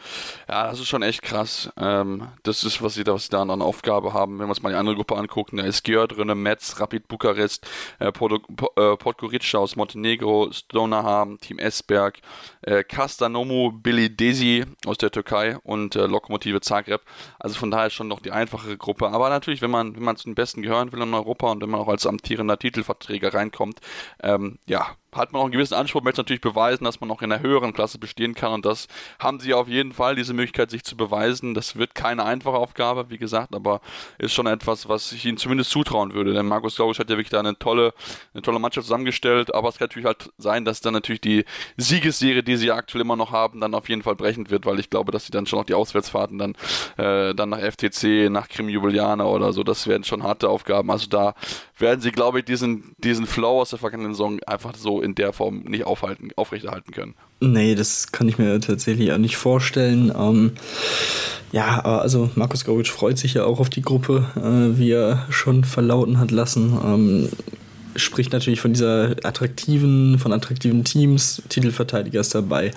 A: ja, das ist schon echt krass. Ähm, das ist, was sie da, was sie da an Aufgabe haben. Wenn wir uns mal die andere Gruppe angucken, da ist Gjör drin, Metz, Rapid Bukarest, äh, äh, Podgorica aus Montenegro, Stonaham, Team Esberg, äh, Castanomu, Billy Desi aus der Türkei und äh, Lokomotive Zagreb. Also von daher schon noch die einfachere Gruppe. Aber natürlich, wenn man, wenn man zu den Besten gehören will in Europa und wenn man auch als amtierender Titelverträger reinkommt, ähm, ja, hat man auch einen gewissen Anspruch, möchte natürlich beweisen, dass man auch in der höheren Klasse bestehen kann und das haben sie auf jeden Fall, diese Möglichkeit, sich zu beweisen. Das wird keine einfache Aufgabe, wie gesagt, aber ist schon etwas, was ich ihnen zumindest zutrauen würde, denn Markus Gaugisch hat ja wirklich da eine tolle, eine tolle Mannschaft zusammengestellt, aber es kann natürlich halt sein, dass dann natürlich die Siegesserie, die sie aktuell immer noch haben, dann auf jeden Fall brechend wird, weil ich glaube, dass sie dann schon noch die Auswärtsfahrten dann, äh, dann nach FTC, nach Krim Jubiliana oder so, das werden schon harte Aufgaben. Also da werden sie, glaube ich, diesen, diesen Flow aus der vergangenen Saison einfach so in der Form nicht aufhalten, aufrechterhalten können.
E: Nee, das kann ich mir tatsächlich auch nicht vorstellen. Ähm, ja, also Markus Govic freut sich ja auch auf die Gruppe, äh, wie er schon verlauten hat lassen. Ähm, spricht natürlich von dieser attraktiven, von attraktiven Teams, Titelverteidiger ist dabei,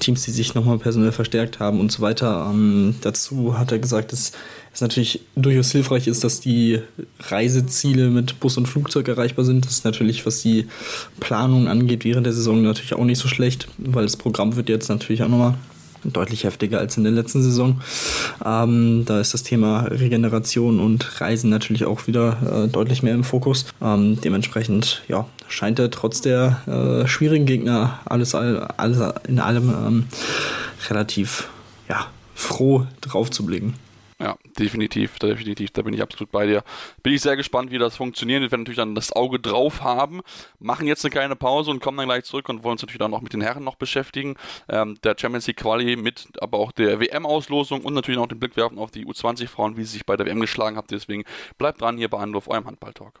E: Teams, die sich nochmal personell verstärkt haben und so weiter. Ähm, dazu hat er gesagt, dass es natürlich durchaus hilfreich ist, dass die Reiseziele mit Bus und Flugzeug erreichbar sind. Das ist natürlich, was die Planung angeht, während der Saison natürlich auch nicht so schlecht, weil das Programm wird jetzt natürlich auch nochmal deutlich heftiger als in der letzten Saison. Ähm, da ist das Thema Regeneration und Reisen natürlich auch wieder äh, deutlich mehr im Fokus. Ähm, dementsprechend ja, scheint er trotz der äh, schwierigen Gegner alles, alles in allem ähm, relativ ja, froh drauf zu blicken.
A: Ja, definitiv, definitiv, da bin ich absolut bei dir. Bin ich sehr gespannt, wie das funktioniert. Wir werden natürlich dann das Auge drauf haben, machen jetzt eine kleine Pause und kommen dann gleich zurück und wollen uns natürlich dann auch mit den Herren noch beschäftigen. Ähm, der Champions League Quali mit, aber auch der WM-Auslosung und natürlich auch den Blick werfen auf die U20-Frauen, wie sie sich bei der WM geschlagen haben. Deswegen bleibt dran hier bei Anruf, eurem Handball-Talk.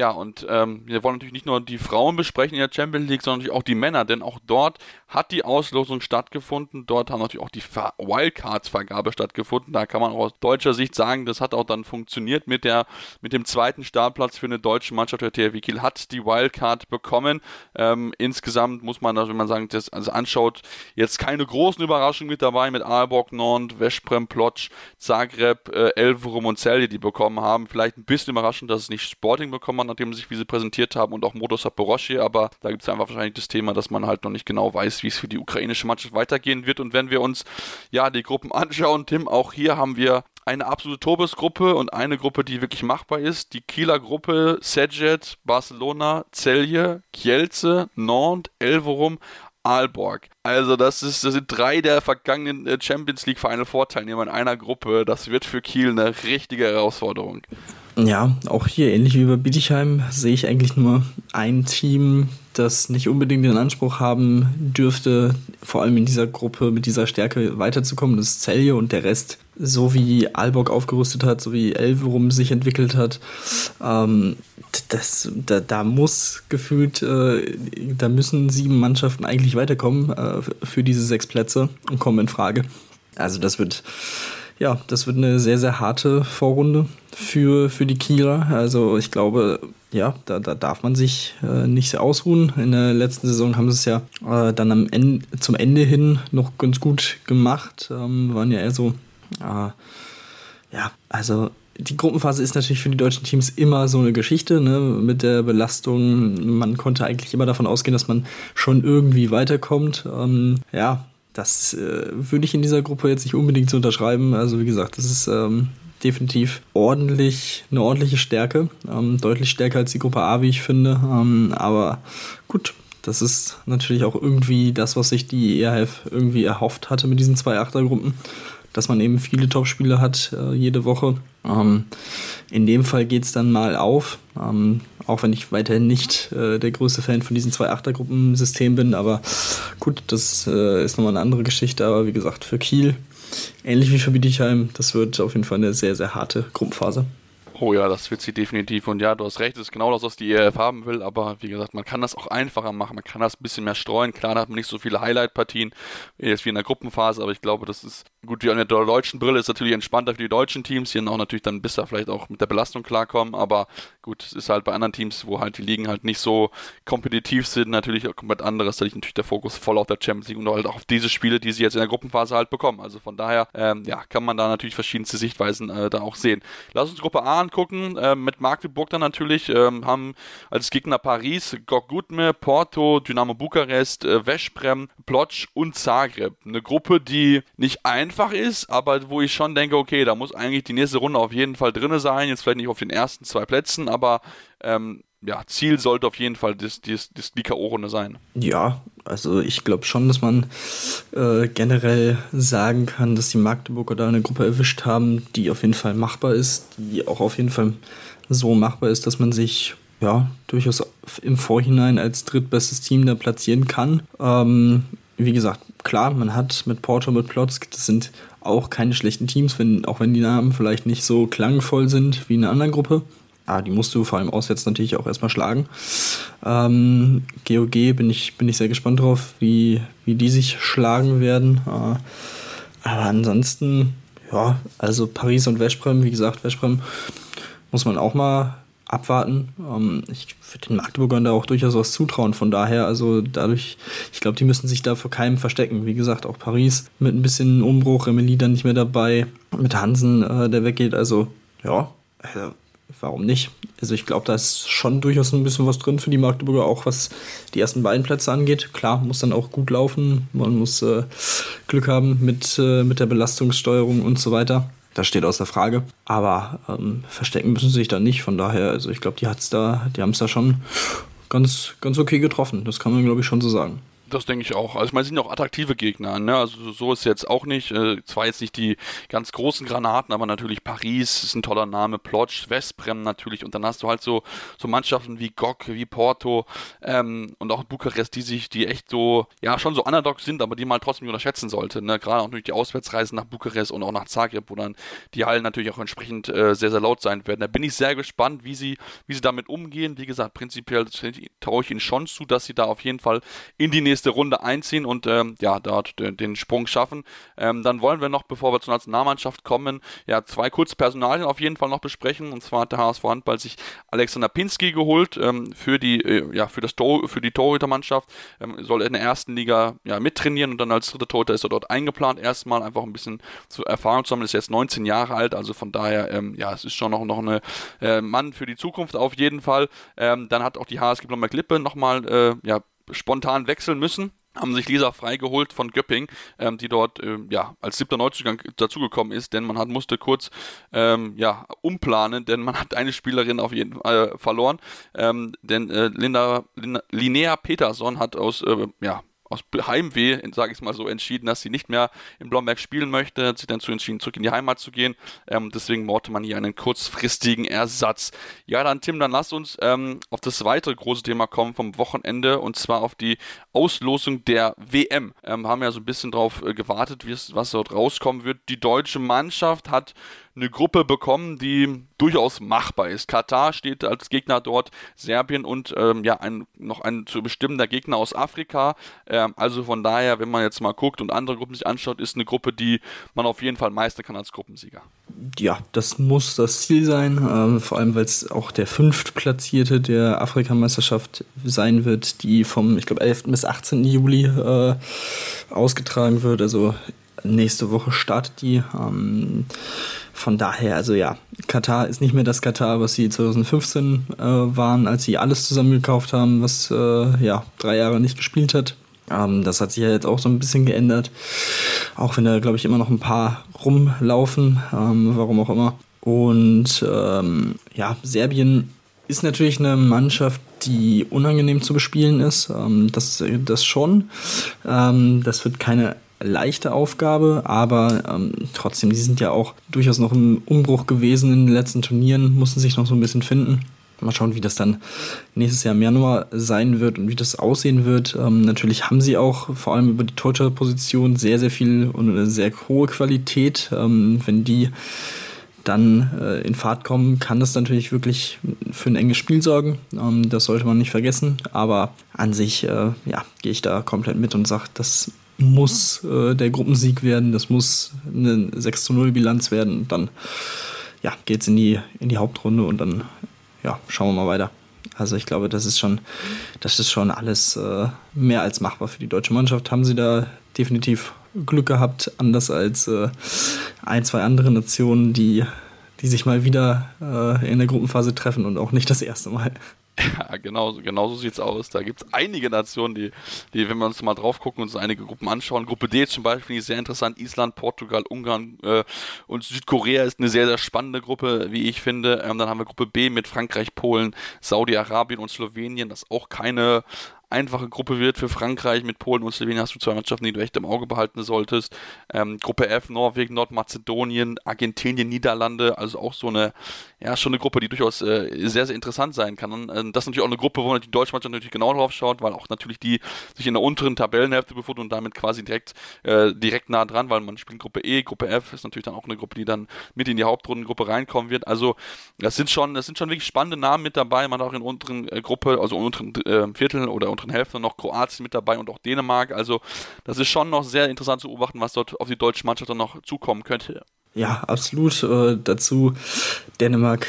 A: Ja, und ähm, wir wollen natürlich nicht nur die Frauen besprechen in der Champions League, sondern natürlich auch die Männer, denn auch dort hat die Auslosung stattgefunden. Dort haben natürlich auch die Wildcards-Vergabe stattgefunden. Da kann man auch aus deutscher Sicht sagen, das hat auch dann funktioniert mit, der, mit dem zweiten Startplatz für eine deutsche Mannschaft. Der THW Kiel hat die Wildcard bekommen. Ähm, insgesamt muss man, wenn man sagen, das also anschaut, jetzt keine großen Überraschungen mit dabei mit Aalborg, Nord, Veszprem, Plotsch, Zagreb, äh, Elverum und Celje, die bekommen haben. Vielleicht ein bisschen überraschend, dass es nicht Sporting bekommen hat, nachdem sich wie sie präsentiert haben und auch Modo Saporosche, aber da gibt es einfach wahrscheinlich das Thema, dass man halt noch nicht genau weiß, wie es für die ukrainische Mannschaft weitergehen wird. Und wenn wir uns ja die Gruppen anschauen, Tim, auch hier haben wir eine absolute Tobesgruppe und eine Gruppe, die wirklich machbar ist. Die Kieler Gruppe Sejet, Barcelona, Celje, Kielce, Nantes, Elverum, Aalborg. Also das ist, das sind drei der vergangenen äh, Champions League Final Four Teilnehmer in einer Gruppe. Das wird für Kiel eine richtige Herausforderung.
E: Ja, auch hier ähnlich wie bei Bietigheim sehe ich eigentlich nur ein Team, das nicht unbedingt den Anspruch haben dürfte, vor allem in dieser Gruppe mit dieser Stärke weiterzukommen. Das ist Celje und der Rest, so wie Alborg aufgerüstet hat, so wie Elverum sich entwickelt hat, ähm, das, da, da, muss gefühlt, äh, da müssen sieben Mannschaften eigentlich weiterkommen äh, für diese sechs Plätze und kommen in Frage. Also das wird ja, das wird eine sehr, sehr harte Vorrunde für, für die Kieler. Also ich glaube, ja, da, da darf man sich äh, nicht sehr ausruhen. In der letzten Saison haben sie es ja äh, dann am Ende, zum Ende hin noch ganz gut gemacht. Ähm, waren ja eher so, äh, ja, also die Gruppenphase ist natürlich für die deutschen Teams immer so eine Geschichte, ne, mit der Belastung. Man konnte eigentlich immer davon ausgehen, dass man schon irgendwie weiterkommt. Ähm, ja, das äh, würde ich in dieser Gruppe jetzt nicht unbedingt so unterschreiben. Also wie gesagt, das ist ähm, definitiv ordentlich, eine ordentliche Stärke. Ähm, deutlich stärker als die Gruppe A, wie ich finde. Ähm, aber gut, das ist natürlich auch irgendwie das, was sich die ERF irgendwie erhofft hatte mit diesen zwei Achtergruppen. Dass man eben viele Topspiele hat äh, jede Woche. Ähm, in dem Fall geht es dann mal auf. Ähm, auch wenn ich weiterhin nicht äh, der größte Fan von diesen zwei Achtergruppensystem bin. Aber gut, das äh, ist nochmal eine andere Geschichte. Aber wie gesagt, für Kiel, ähnlich wie für Bietigheim, das wird auf jeden Fall eine sehr, sehr harte Gruppenphase.
A: Oh ja, das wird sie definitiv. Und ja, du hast recht, das ist genau das, was die ERF haben will. Aber wie gesagt, man kann das auch einfacher machen. Man kann das ein bisschen mehr streuen. Klar, da hat man nicht so viele Highlight-Partien jetzt wie in der Gruppenphase. Aber ich glaube, das ist gut. Wie an der deutschen Brille ist natürlich entspannter für die deutschen Teams. Die dann auch natürlich dann besser vielleicht auch mit der Belastung klarkommen. Aber gut, es ist halt bei anderen Teams, wo halt die Ligen halt nicht so kompetitiv sind, natürlich auch komplett anderes. Da liegt natürlich der Fokus voll auf der Champions League und halt auch auf diese Spiele, die sie jetzt in der Gruppenphase halt bekommen. Also von daher, ähm, ja, kann man da natürlich verschiedenste Sichtweisen äh, da auch sehen. Lass uns Gruppe A angucken, äh, mit Magdeburg dann natürlich, ähm, haben als Gegner Paris, Gok Gutme, Porto, Dynamo Bukarest, äh, Veszprem, Plotsch und Zagreb. Eine Gruppe, die nicht einfach ist, aber wo ich schon denke, okay, da muss eigentlich die nächste Runde auf jeden Fall drin sein, jetzt vielleicht nicht auf den ersten zwei Plätzen, aber ähm, ja, Ziel sollte auf jeden Fall das, das, das die K.O.-Runde sein.
E: Ja, also ich glaube schon, dass man äh, generell sagen kann, dass die Magdeburger da eine Gruppe erwischt haben, die auf jeden Fall machbar ist, die auch auf jeden Fall so machbar ist, dass man sich ja durchaus im Vorhinein als drittbestes Team da platzieren kann. Ähm, wie gesagt, klar, man hat mit Porto, mit Plotzk, das sind auch keine schlechten Teams, wenn, auch wenn die Namen vielleicht nicht so klangvoll sind wie in einer anderen Gruppe ah, die musst du vor allem auswärts natürlich auch erstmal schlagen. Ähm, GOG bin ich, bin ich sehr gespannt drauf, wie, wie die sich schlagen werden. Äh, aber ansonsten, ja, also Paris und Veszprem, wie gesagt, Veszprem muss man auch mal abwarten. Ähm, ich würde den Magdeburgern da auch durchaus was zutrauen. Von daher, also dadurch, ich glaube, die müssen sich da vor keinem verstecken. Wie gesagt, auch Paris mit ein bisschen Umbruch, Emily dann nicht mehr dabei, mit Hansen, äh, der weggeht. Also, ja, also warum nicht? Also ich glaube, da ist schon durchaus ein bisschen was drin für die Magdeburger, auch was die ersten beiden Plätze angeht. Klar, muss dann auch gut laufen, man muss äh, Glück haben mit, äh, mit der Belastungssteuerung und so weiter. Das steht außer Frage. Aber ähm, verstecken müssen sie sich da nicht. Von daher, also ich glaube, die hat's da, die haben es da schon ganz, ganz okay getroffen. Das kann man, glaube ich, schon so sagen.
A: Das denke ich auch. Also ich meine, es sind auch attraktive Gegner. Ne? Also so ist jetzt auch nicht. Äh, zwar jetzt nicht die ganz großen Granaten, aber natürlich Paris ist ein toller Name, Plotsch, Westbrem natürlich. Und dann hast du halt so, so Mannschaften wie Gok, wie Porto ähm, und auch Bukarest, die sich, die echt so, ja, schon so Underdogs sind, aber die man halt trotzdem nicht unterschätzen sollte. Ne? Gerade auch durch die Auswärtsreisen nach Bukarest und auch nach Zagreb, wo dann die Hallen natürlich auch entsprechend äh, sehr, sehr laut sein werden. Da bin ich sehr gespannt, wie sie, wie sie damit umgehen. Wie gesagt, prinzipiell traue ich ihnen schon zu, dass sie da auf jeden Fall in die nächste nächste Runde einziehen und ähm, ja, dort den, Sprung schaffen. Ähm, dann wollen wir noch, bevor wir zur Nationalmannschaft kommen, ja, zwei kurze Personalien auf jeden Fall noch besprechen. Und zwar hat der HSV Handball sich Alexander Pinski geholt ähm, für die, äh, ja, für das Tor, für die Torhütermannschaft. Ähm, soll in der ersten Liga ja, mittrainieren und dann als dritter Torhüter ist er dort eingeplant. Erstmal einfach ein bisschen zu Erfahrung zu sammeln. Ist jetzt 19 Jahre alt, also von daher, ähm, ja, es ist schon noch, noch ein äh, Mann für die Zukunft auf jeden Fall. Ähm, dann hat auch die HSG Blomberg Lippe nochmal äh, ja, spontan wechseln müssen haben sich Lisa freigeholt von Göpping, ähm, die dort ähm, ja als siebter Neuzugang dazugekommen ist, denn man hat musste kurz ähm, ja umplanen, denn man hat eine Spielerin auf jeden Fall äh, verloren, ähm, denn äh, Linda, Linda Linnea Peterson hat aus äh, ja aus Heimweh, sage ich mal so, entschieden, dass sie nicht mehr in Blomberg spielen möchte, hat sich dann zu entschieden, zurück in die Heimat zu gehen. Ähm, deswegen morte man hier einen kurzfristigen Ersatz. Ja, dann Tim, dann lass uns ähm, auf das weitere große Thema kommen vom Wochenende und zwar auf die Auslosung der WM. Ähm, haben ja so ein bisschen drauf äh, gewartet, was dort rauskommen wird. Die deutsche Mannschaft hat eine Gruppe bekommen, die durchaus machbar ist. Katar steht als Gegner dort, Serbien und ähm, ja, ein, noch ein zu bestimmender Gegner aus Afrika. Ähm, also von daher, wenn man jetzt mal guckt und andere Gruppen sich anschaut, ist eine Gruppe, die man auf jeden Fall meistern kann als Gruppensieger.
E: Ja, das muss das Ziel sein, ähm, vor allem weil es auch der fünftplatzierte der Afrikameisterschaft sein wird, die vom, ich glaube, 11. bis 18. Juli äh, ausgetragen wird. Also nächste Woche startet die. Ähm, von daher, also ja, Katar ist nicht mehr das Katar, was sie 2015 äh, waren, als sie alles zusammengekauft haben, was äh, ja drei Jahre nicht gespielt hat. Ähm, das hat sich ja jetzt auch so ein bisschen geändert. Auch wenn da, glaube ich, immer noch ein paar rumlaufen, ähm, warum auch immer. Und ähm, ja, Serbien ist natürlich eine Mannschaft, die unangenehm zu bespielen ist. Ähm, das, das schon. Ähm, das wird keine leichte Aufgabe, aber ähm, trotzdem, die sind ja auch durchaus noch im Umbruch gewesen in den letzten Turnieren, mussten sich noch so ein bisschen finden. Mal schauen, wie das dann nächstes Jahr im Januar sein wird und wie das aussehen wird. Ähm, natürlich haben sie auch vor allem über die Torhüter-Position sehr, sehr viel und eine sehr hohe Qualität. Ähm, wenn die dann äh, in Fahrt kommen, kann das natürlich wirklich für ein enges Spiel sorgen. Ähm, das sollte man nicht vergessen. Aber an sich, äh, ja, gehe ich da komplett mit und sage, das muss äh, der Gruppensieg werden, das muss eine 6 zu 0 Bilanz werden. Dann ja, geht es in die, in die Hauptrunde und dann ja, schauen wir mal weiter. Also ich glaube, das ist schon, das ist schon alles äh, mehr als machbar für die deutsche Mannschaft. Haben sie da definitiv Glück gehabt, anders als äh, ein, zwei andere Nationen, die, die sich mal wieder äh, in der Gruppenphase treffen und auch nicht das erste Mal.
A: Ja, genau, genau so sieht es aus. Da gibt es einige Nationen, die, die, wenn wir uns mal drauf gucken uns einige Gruppen anschauen, Gruppe D zum Beispiel ich sehr interessant, Island, Portugal, Ungarn äh, und Südkorea ist eine sehr, sehr spannende Gruppe, wie ich finde. Ähm, dann haben wir Gruppe B mit Frankreich, Polen, Saudi-Arabien und Slowenien, das auch keine einfache Gruppe wird für Frankreich. Mit Polen und Slowenien hast du zwei Mannschaften, die du echt im Auge behalten solltest. Ähm, Gruppe F, Norwegen, Nordmazedonien, Argentinien, Niederlande, also auch so eine, ja, schon eine Gruppe, die durchaus äh, sehr, sehr interessant sein kann. Und äh, das ist natürlich auch eine Gruppe, wo die deutsche Mannschaft natürlich genau drauf schaut, weil auch natürlich die sich in der unteren Tabellenhälfte befinden und damit quasi direkt, äh, direkt nah dran, weil man spielt Gruppe E, Gruppe F ist natürlich dann auch eine Gruppe, die dann mit in die Hauptrundengruppe reinkommen wird. Also das sind schon, das sind schon wirklich spannende Namen mit dabei. Man hat auch in der unteren äh, Gruppe, also unteren äh, Viertel oder unteren Hälfte noch Kroatien mit dabei und auch Dänemark. Also das ist schon noch sehr interessant zu beobachten, was dort auf die deutsche Mannschaft dann noch zukommen könnte.
E: Ja, absolut. Äh, dazu Dänemark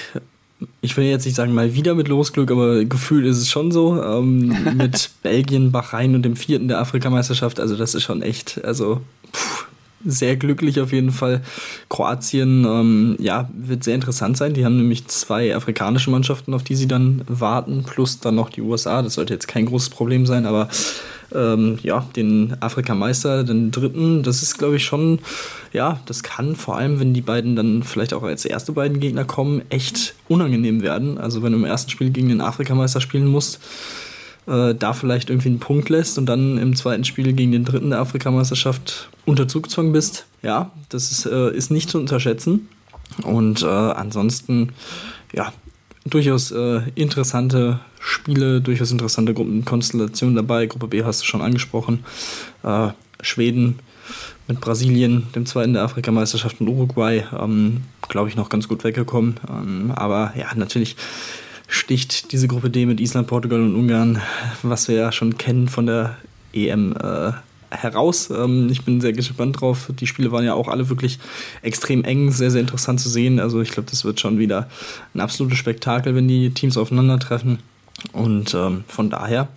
E: ich will jetzt nicht sagen mal wieder mit Losglück, aber gefühlt ist es schon so. Ähm, mit Belgien, Bahrain und dem vierten der Afrikameisterschaft. Also das ist schon echt, also pff, sehr glücklich auf jeden Fall. Kroatien, ähm, ja, wird sehr interessant sein. Die haben nämlich zwei afrikanische Mannschaften, auf die sie dann warten, plus dann noch die USA. Das sollte jetzt kein großes Problem sein, aber ähm, ja, den Afrikameister, den dritten, das ist, glaube ich, schon, ja, das kann vor allem, wenn die beiden dann vielleicht auch als erste beiden Gegner kommen, echt unangenehm werden. Also wenn du im ersten Spiel gegen den Afrikameister spielen musst, äh, da vielleicht irgendwie einen Punkt lässt und dann im zweiten Spiel gegen den dritten der Afrikameisterschaft unter Zugzwang bist. Ja, das ist, äh, ist nicht zu unterschätzen. Und äh, ansonsten, ja, durchaus äh, interessante Spiele, durchaus interessante Gruppenkonstellationen dabei. Gruppe B hast du schon angesprochen. Äh, Schweden mit Brasilien, dem zweiten der Afrikameisterschaft und Uruguay, ähm, glaube ich, noch ganz gut weggekommen. Ähm, aber ja, natürlich sticht diese Gruppe D mit Island, Portugal und Ungarn, was wir ja schon kennen von der EM äh, heraus. Ähm, ich bin sehr gespannt drauf. Die Spiele waren ja auch alle wirklich extrem eng, sehr, sehr interessant zu sehen. Also ich glaube, das wird schon wieder ein absolutes Spektakel, wenn die Teams aufeinandertreffen. Und ähm, von daher,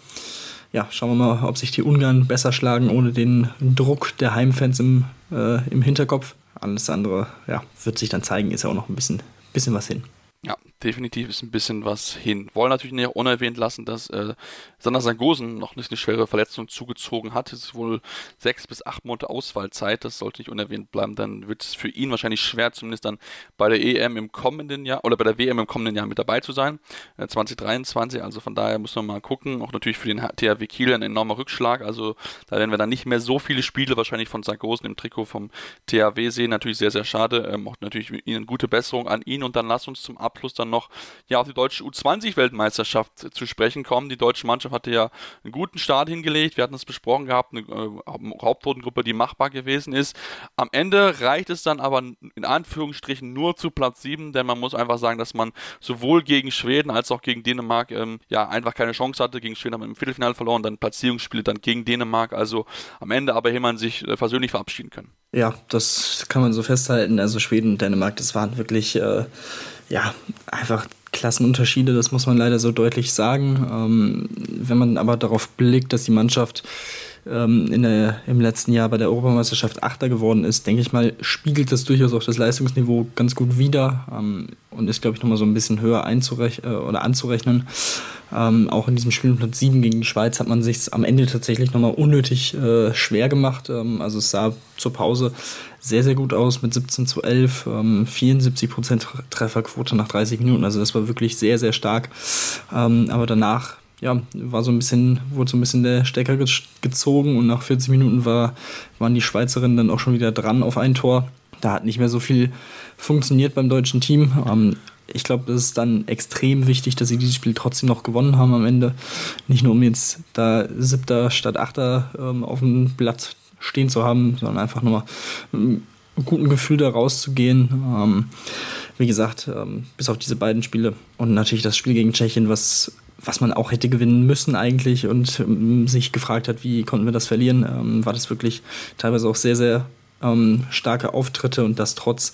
E: ja, schauen wir mal, ob sich die Ungarn besser schlagen ohne den Druck der Heimfans im, äh, im Hinterkopf. Alles andere, ja, wird sich dann zeigen, ist ja auch noch ein bisschen, bisschen was hin.
A: Ja, definitiv ist ein bisschen was hin. Wollen natürlich nicht unerwähnt lassen, dass äh, Sander Sangosen noch nicht eine schwere Verletzung zugezogen hat. Es ist wohl sechs bis acht Monate Ausfallzeit. Das sollte nicht unerwähnt bleiben. Dann wird es für ihn wahrscheinlich schwer, zumindest dann bei der EM im kommenden Jahr oder bei der WM im kommenden Jahr mit dabei zu sein. Äh, 2023. Also von daher muss man mal gucken. Auch natürlich für den THW Kiel ein enormer Rückschlag. Also da werden wir dann nicht mehr so viele Spiele wahrscheinlich von Sangosen im Trikot vom THW sehen. Natürlich sehr, sehr schade. Ähm, auch natürlich Ihnen gute Besserung an ihn. Und dann lass uns zum Abschluss dann noch ja, auf die deutsche U20-Weltmeisterschaft zu sprechen kommen. Die deutsche Mannschaft hatte ja einen guten Start hingelegt. Wir hatten es besprochen gehabt, eine äh, Hauptrundengruppe, die machbar gewesen ist. Am Ende reicht es dann aber in Anführungsstrichen nur zu Platz 7, denn man muss einfach sagen, dass man sowohl gegen Schweden als auch gegen Dänemark ähm, ja einfach keine Chance hatte. Gegen Schweden haben wir im Viertelfinale verloren, dann Platzierungsspiele dann gegen Dänemark. Also am Ende aber man sich äh, persönlich verabschieden können.
E: Ja, das kann man so festhalten. Also Schweden und Dänemark, das waren wirklich äh, ja einfach Klassenunterschiede, das muss man leider so deutlich sagen. Ähm, wenn man aber darauf blickt, dass die Mannschaft ähm, in der, im letzten Jahr bei der Europameisterschaft Achter geworden ist, denke ich mal, spiegelt das durchaus auch das Leistungsniveau ganz gut wider ähm, und ist, glaube ich, nochmal so ein bisschen höher einzurech äh, oder anzurechnen. Ähm, auch in diesem Spiel Platz 7 gegen die Schweiz hat man sich am Ende tatsächlich nochmal unnötig äh, schwer gemacht. Ähm, also es sah zur Pause sehr, sehr gut aus mit 17 zu 11, ähm, 74% Trefferquote nach 30 Minuten. Also das war wirklich sehr, sehr stark. Ähm, aber danach ja, war so ein bisschen, wurde so ein bisschen der Stecker gezogen und nach 40 Minuten war, waren die Schweizerinnen dann auch schon wieder dran auf ein Tor. Da hat nicht mehr so viel funktioniert beim deutschen Team. Ähm, ich glaube, das ist dann extrem wichtig, dass sie dieses Spiel trotzdem noch gewonnen haben am Ende. Nicht nur um jetzt da siebter statt achter ähm, auf dem Blatt stehen zu haben, sondern einfach nur mal einem guten Gefühl da rauszugehen. Ähm, wie gesagt, ähm, bis auf diese beiden Spiele und natürlich das Spiel gegen Tschechien, was was man auch hätte gewinnen müssen eigentlich und ähm, sich gefragt hat, wie konnten wir das verlieren, ähm, war das wirklich teilweise auch sehr, sehr ähm, starke Auftritte und das trotz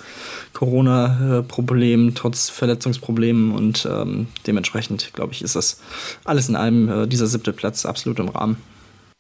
E: Corona-Problemen, trotz Verletzungsproblemen und ähm, dementsprechend, glaube ich, ist das alles in allem äh, dieser siebte Platz absolut im Rahmen.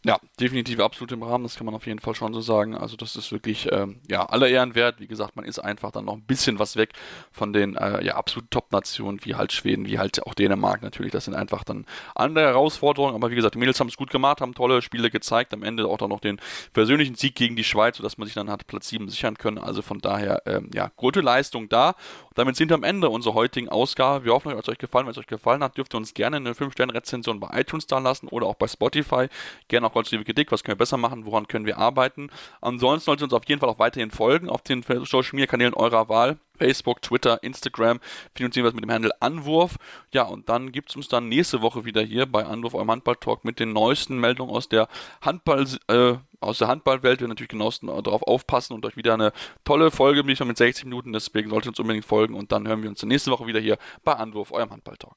A: Ja, definitiv absolut im Rahmen, das kann man auf jeden Fall schon so sagen. Also das ist wirklich ähm, ja aller Ehren wert. Wie gesagt, man ist einfach dann noch ein bisschen was weg von den äh, ja absolut Top-Nationen wie halt Schweden, wie halt auch Dänemark natürlich. Das sind einfach dann andere Herausforderungen. Aber wie gesagt, die Mädels haben es gut gemacht, haben tolle Spiele gezeigt. Am Ende auch dann noch den persönlichen Sieg gegen die Schweiz, sodass man sich dann hat Platz 7 sichern können. Also von daher ähm, ja gute Leistung da. Damit sind wir am Ende unserer heutigen Ausgabe. Wir hoffen, es hat euch gefallen. Wenn es euch gefallen hat, dürft ihr uns gerne eine 5-Sterne-Rezension bei iTunes da lassen oder auch bei Spotify. Gerne auch konstruktive Kritik, was können wir besser machen, woran können wir arbeiten. Ansonsten solltet ihr uns auf jeden Fall auch weiterhin folgen auf den Social Media Kanälen eurer Wahl. Facebook, Twitter, Instagram, wir es mit dem Handel Anwurf. Ja, und dann gibt es uns dann nächste Woche wieder hier bei Anwurf, eurem Handball-Talk mit den neuesten Meldungen aus der Handball, äh, aus der Handballwelt. Wir natürlich genauestens darauf aufpassen und euch wieder eine tolle Folge mit 60 Minuten. Deswegen solltet ihr uns unbedingt folgen und dann hören wir uns nächste Woche wieder hier bei Anwurf, eurem Handball-Talk.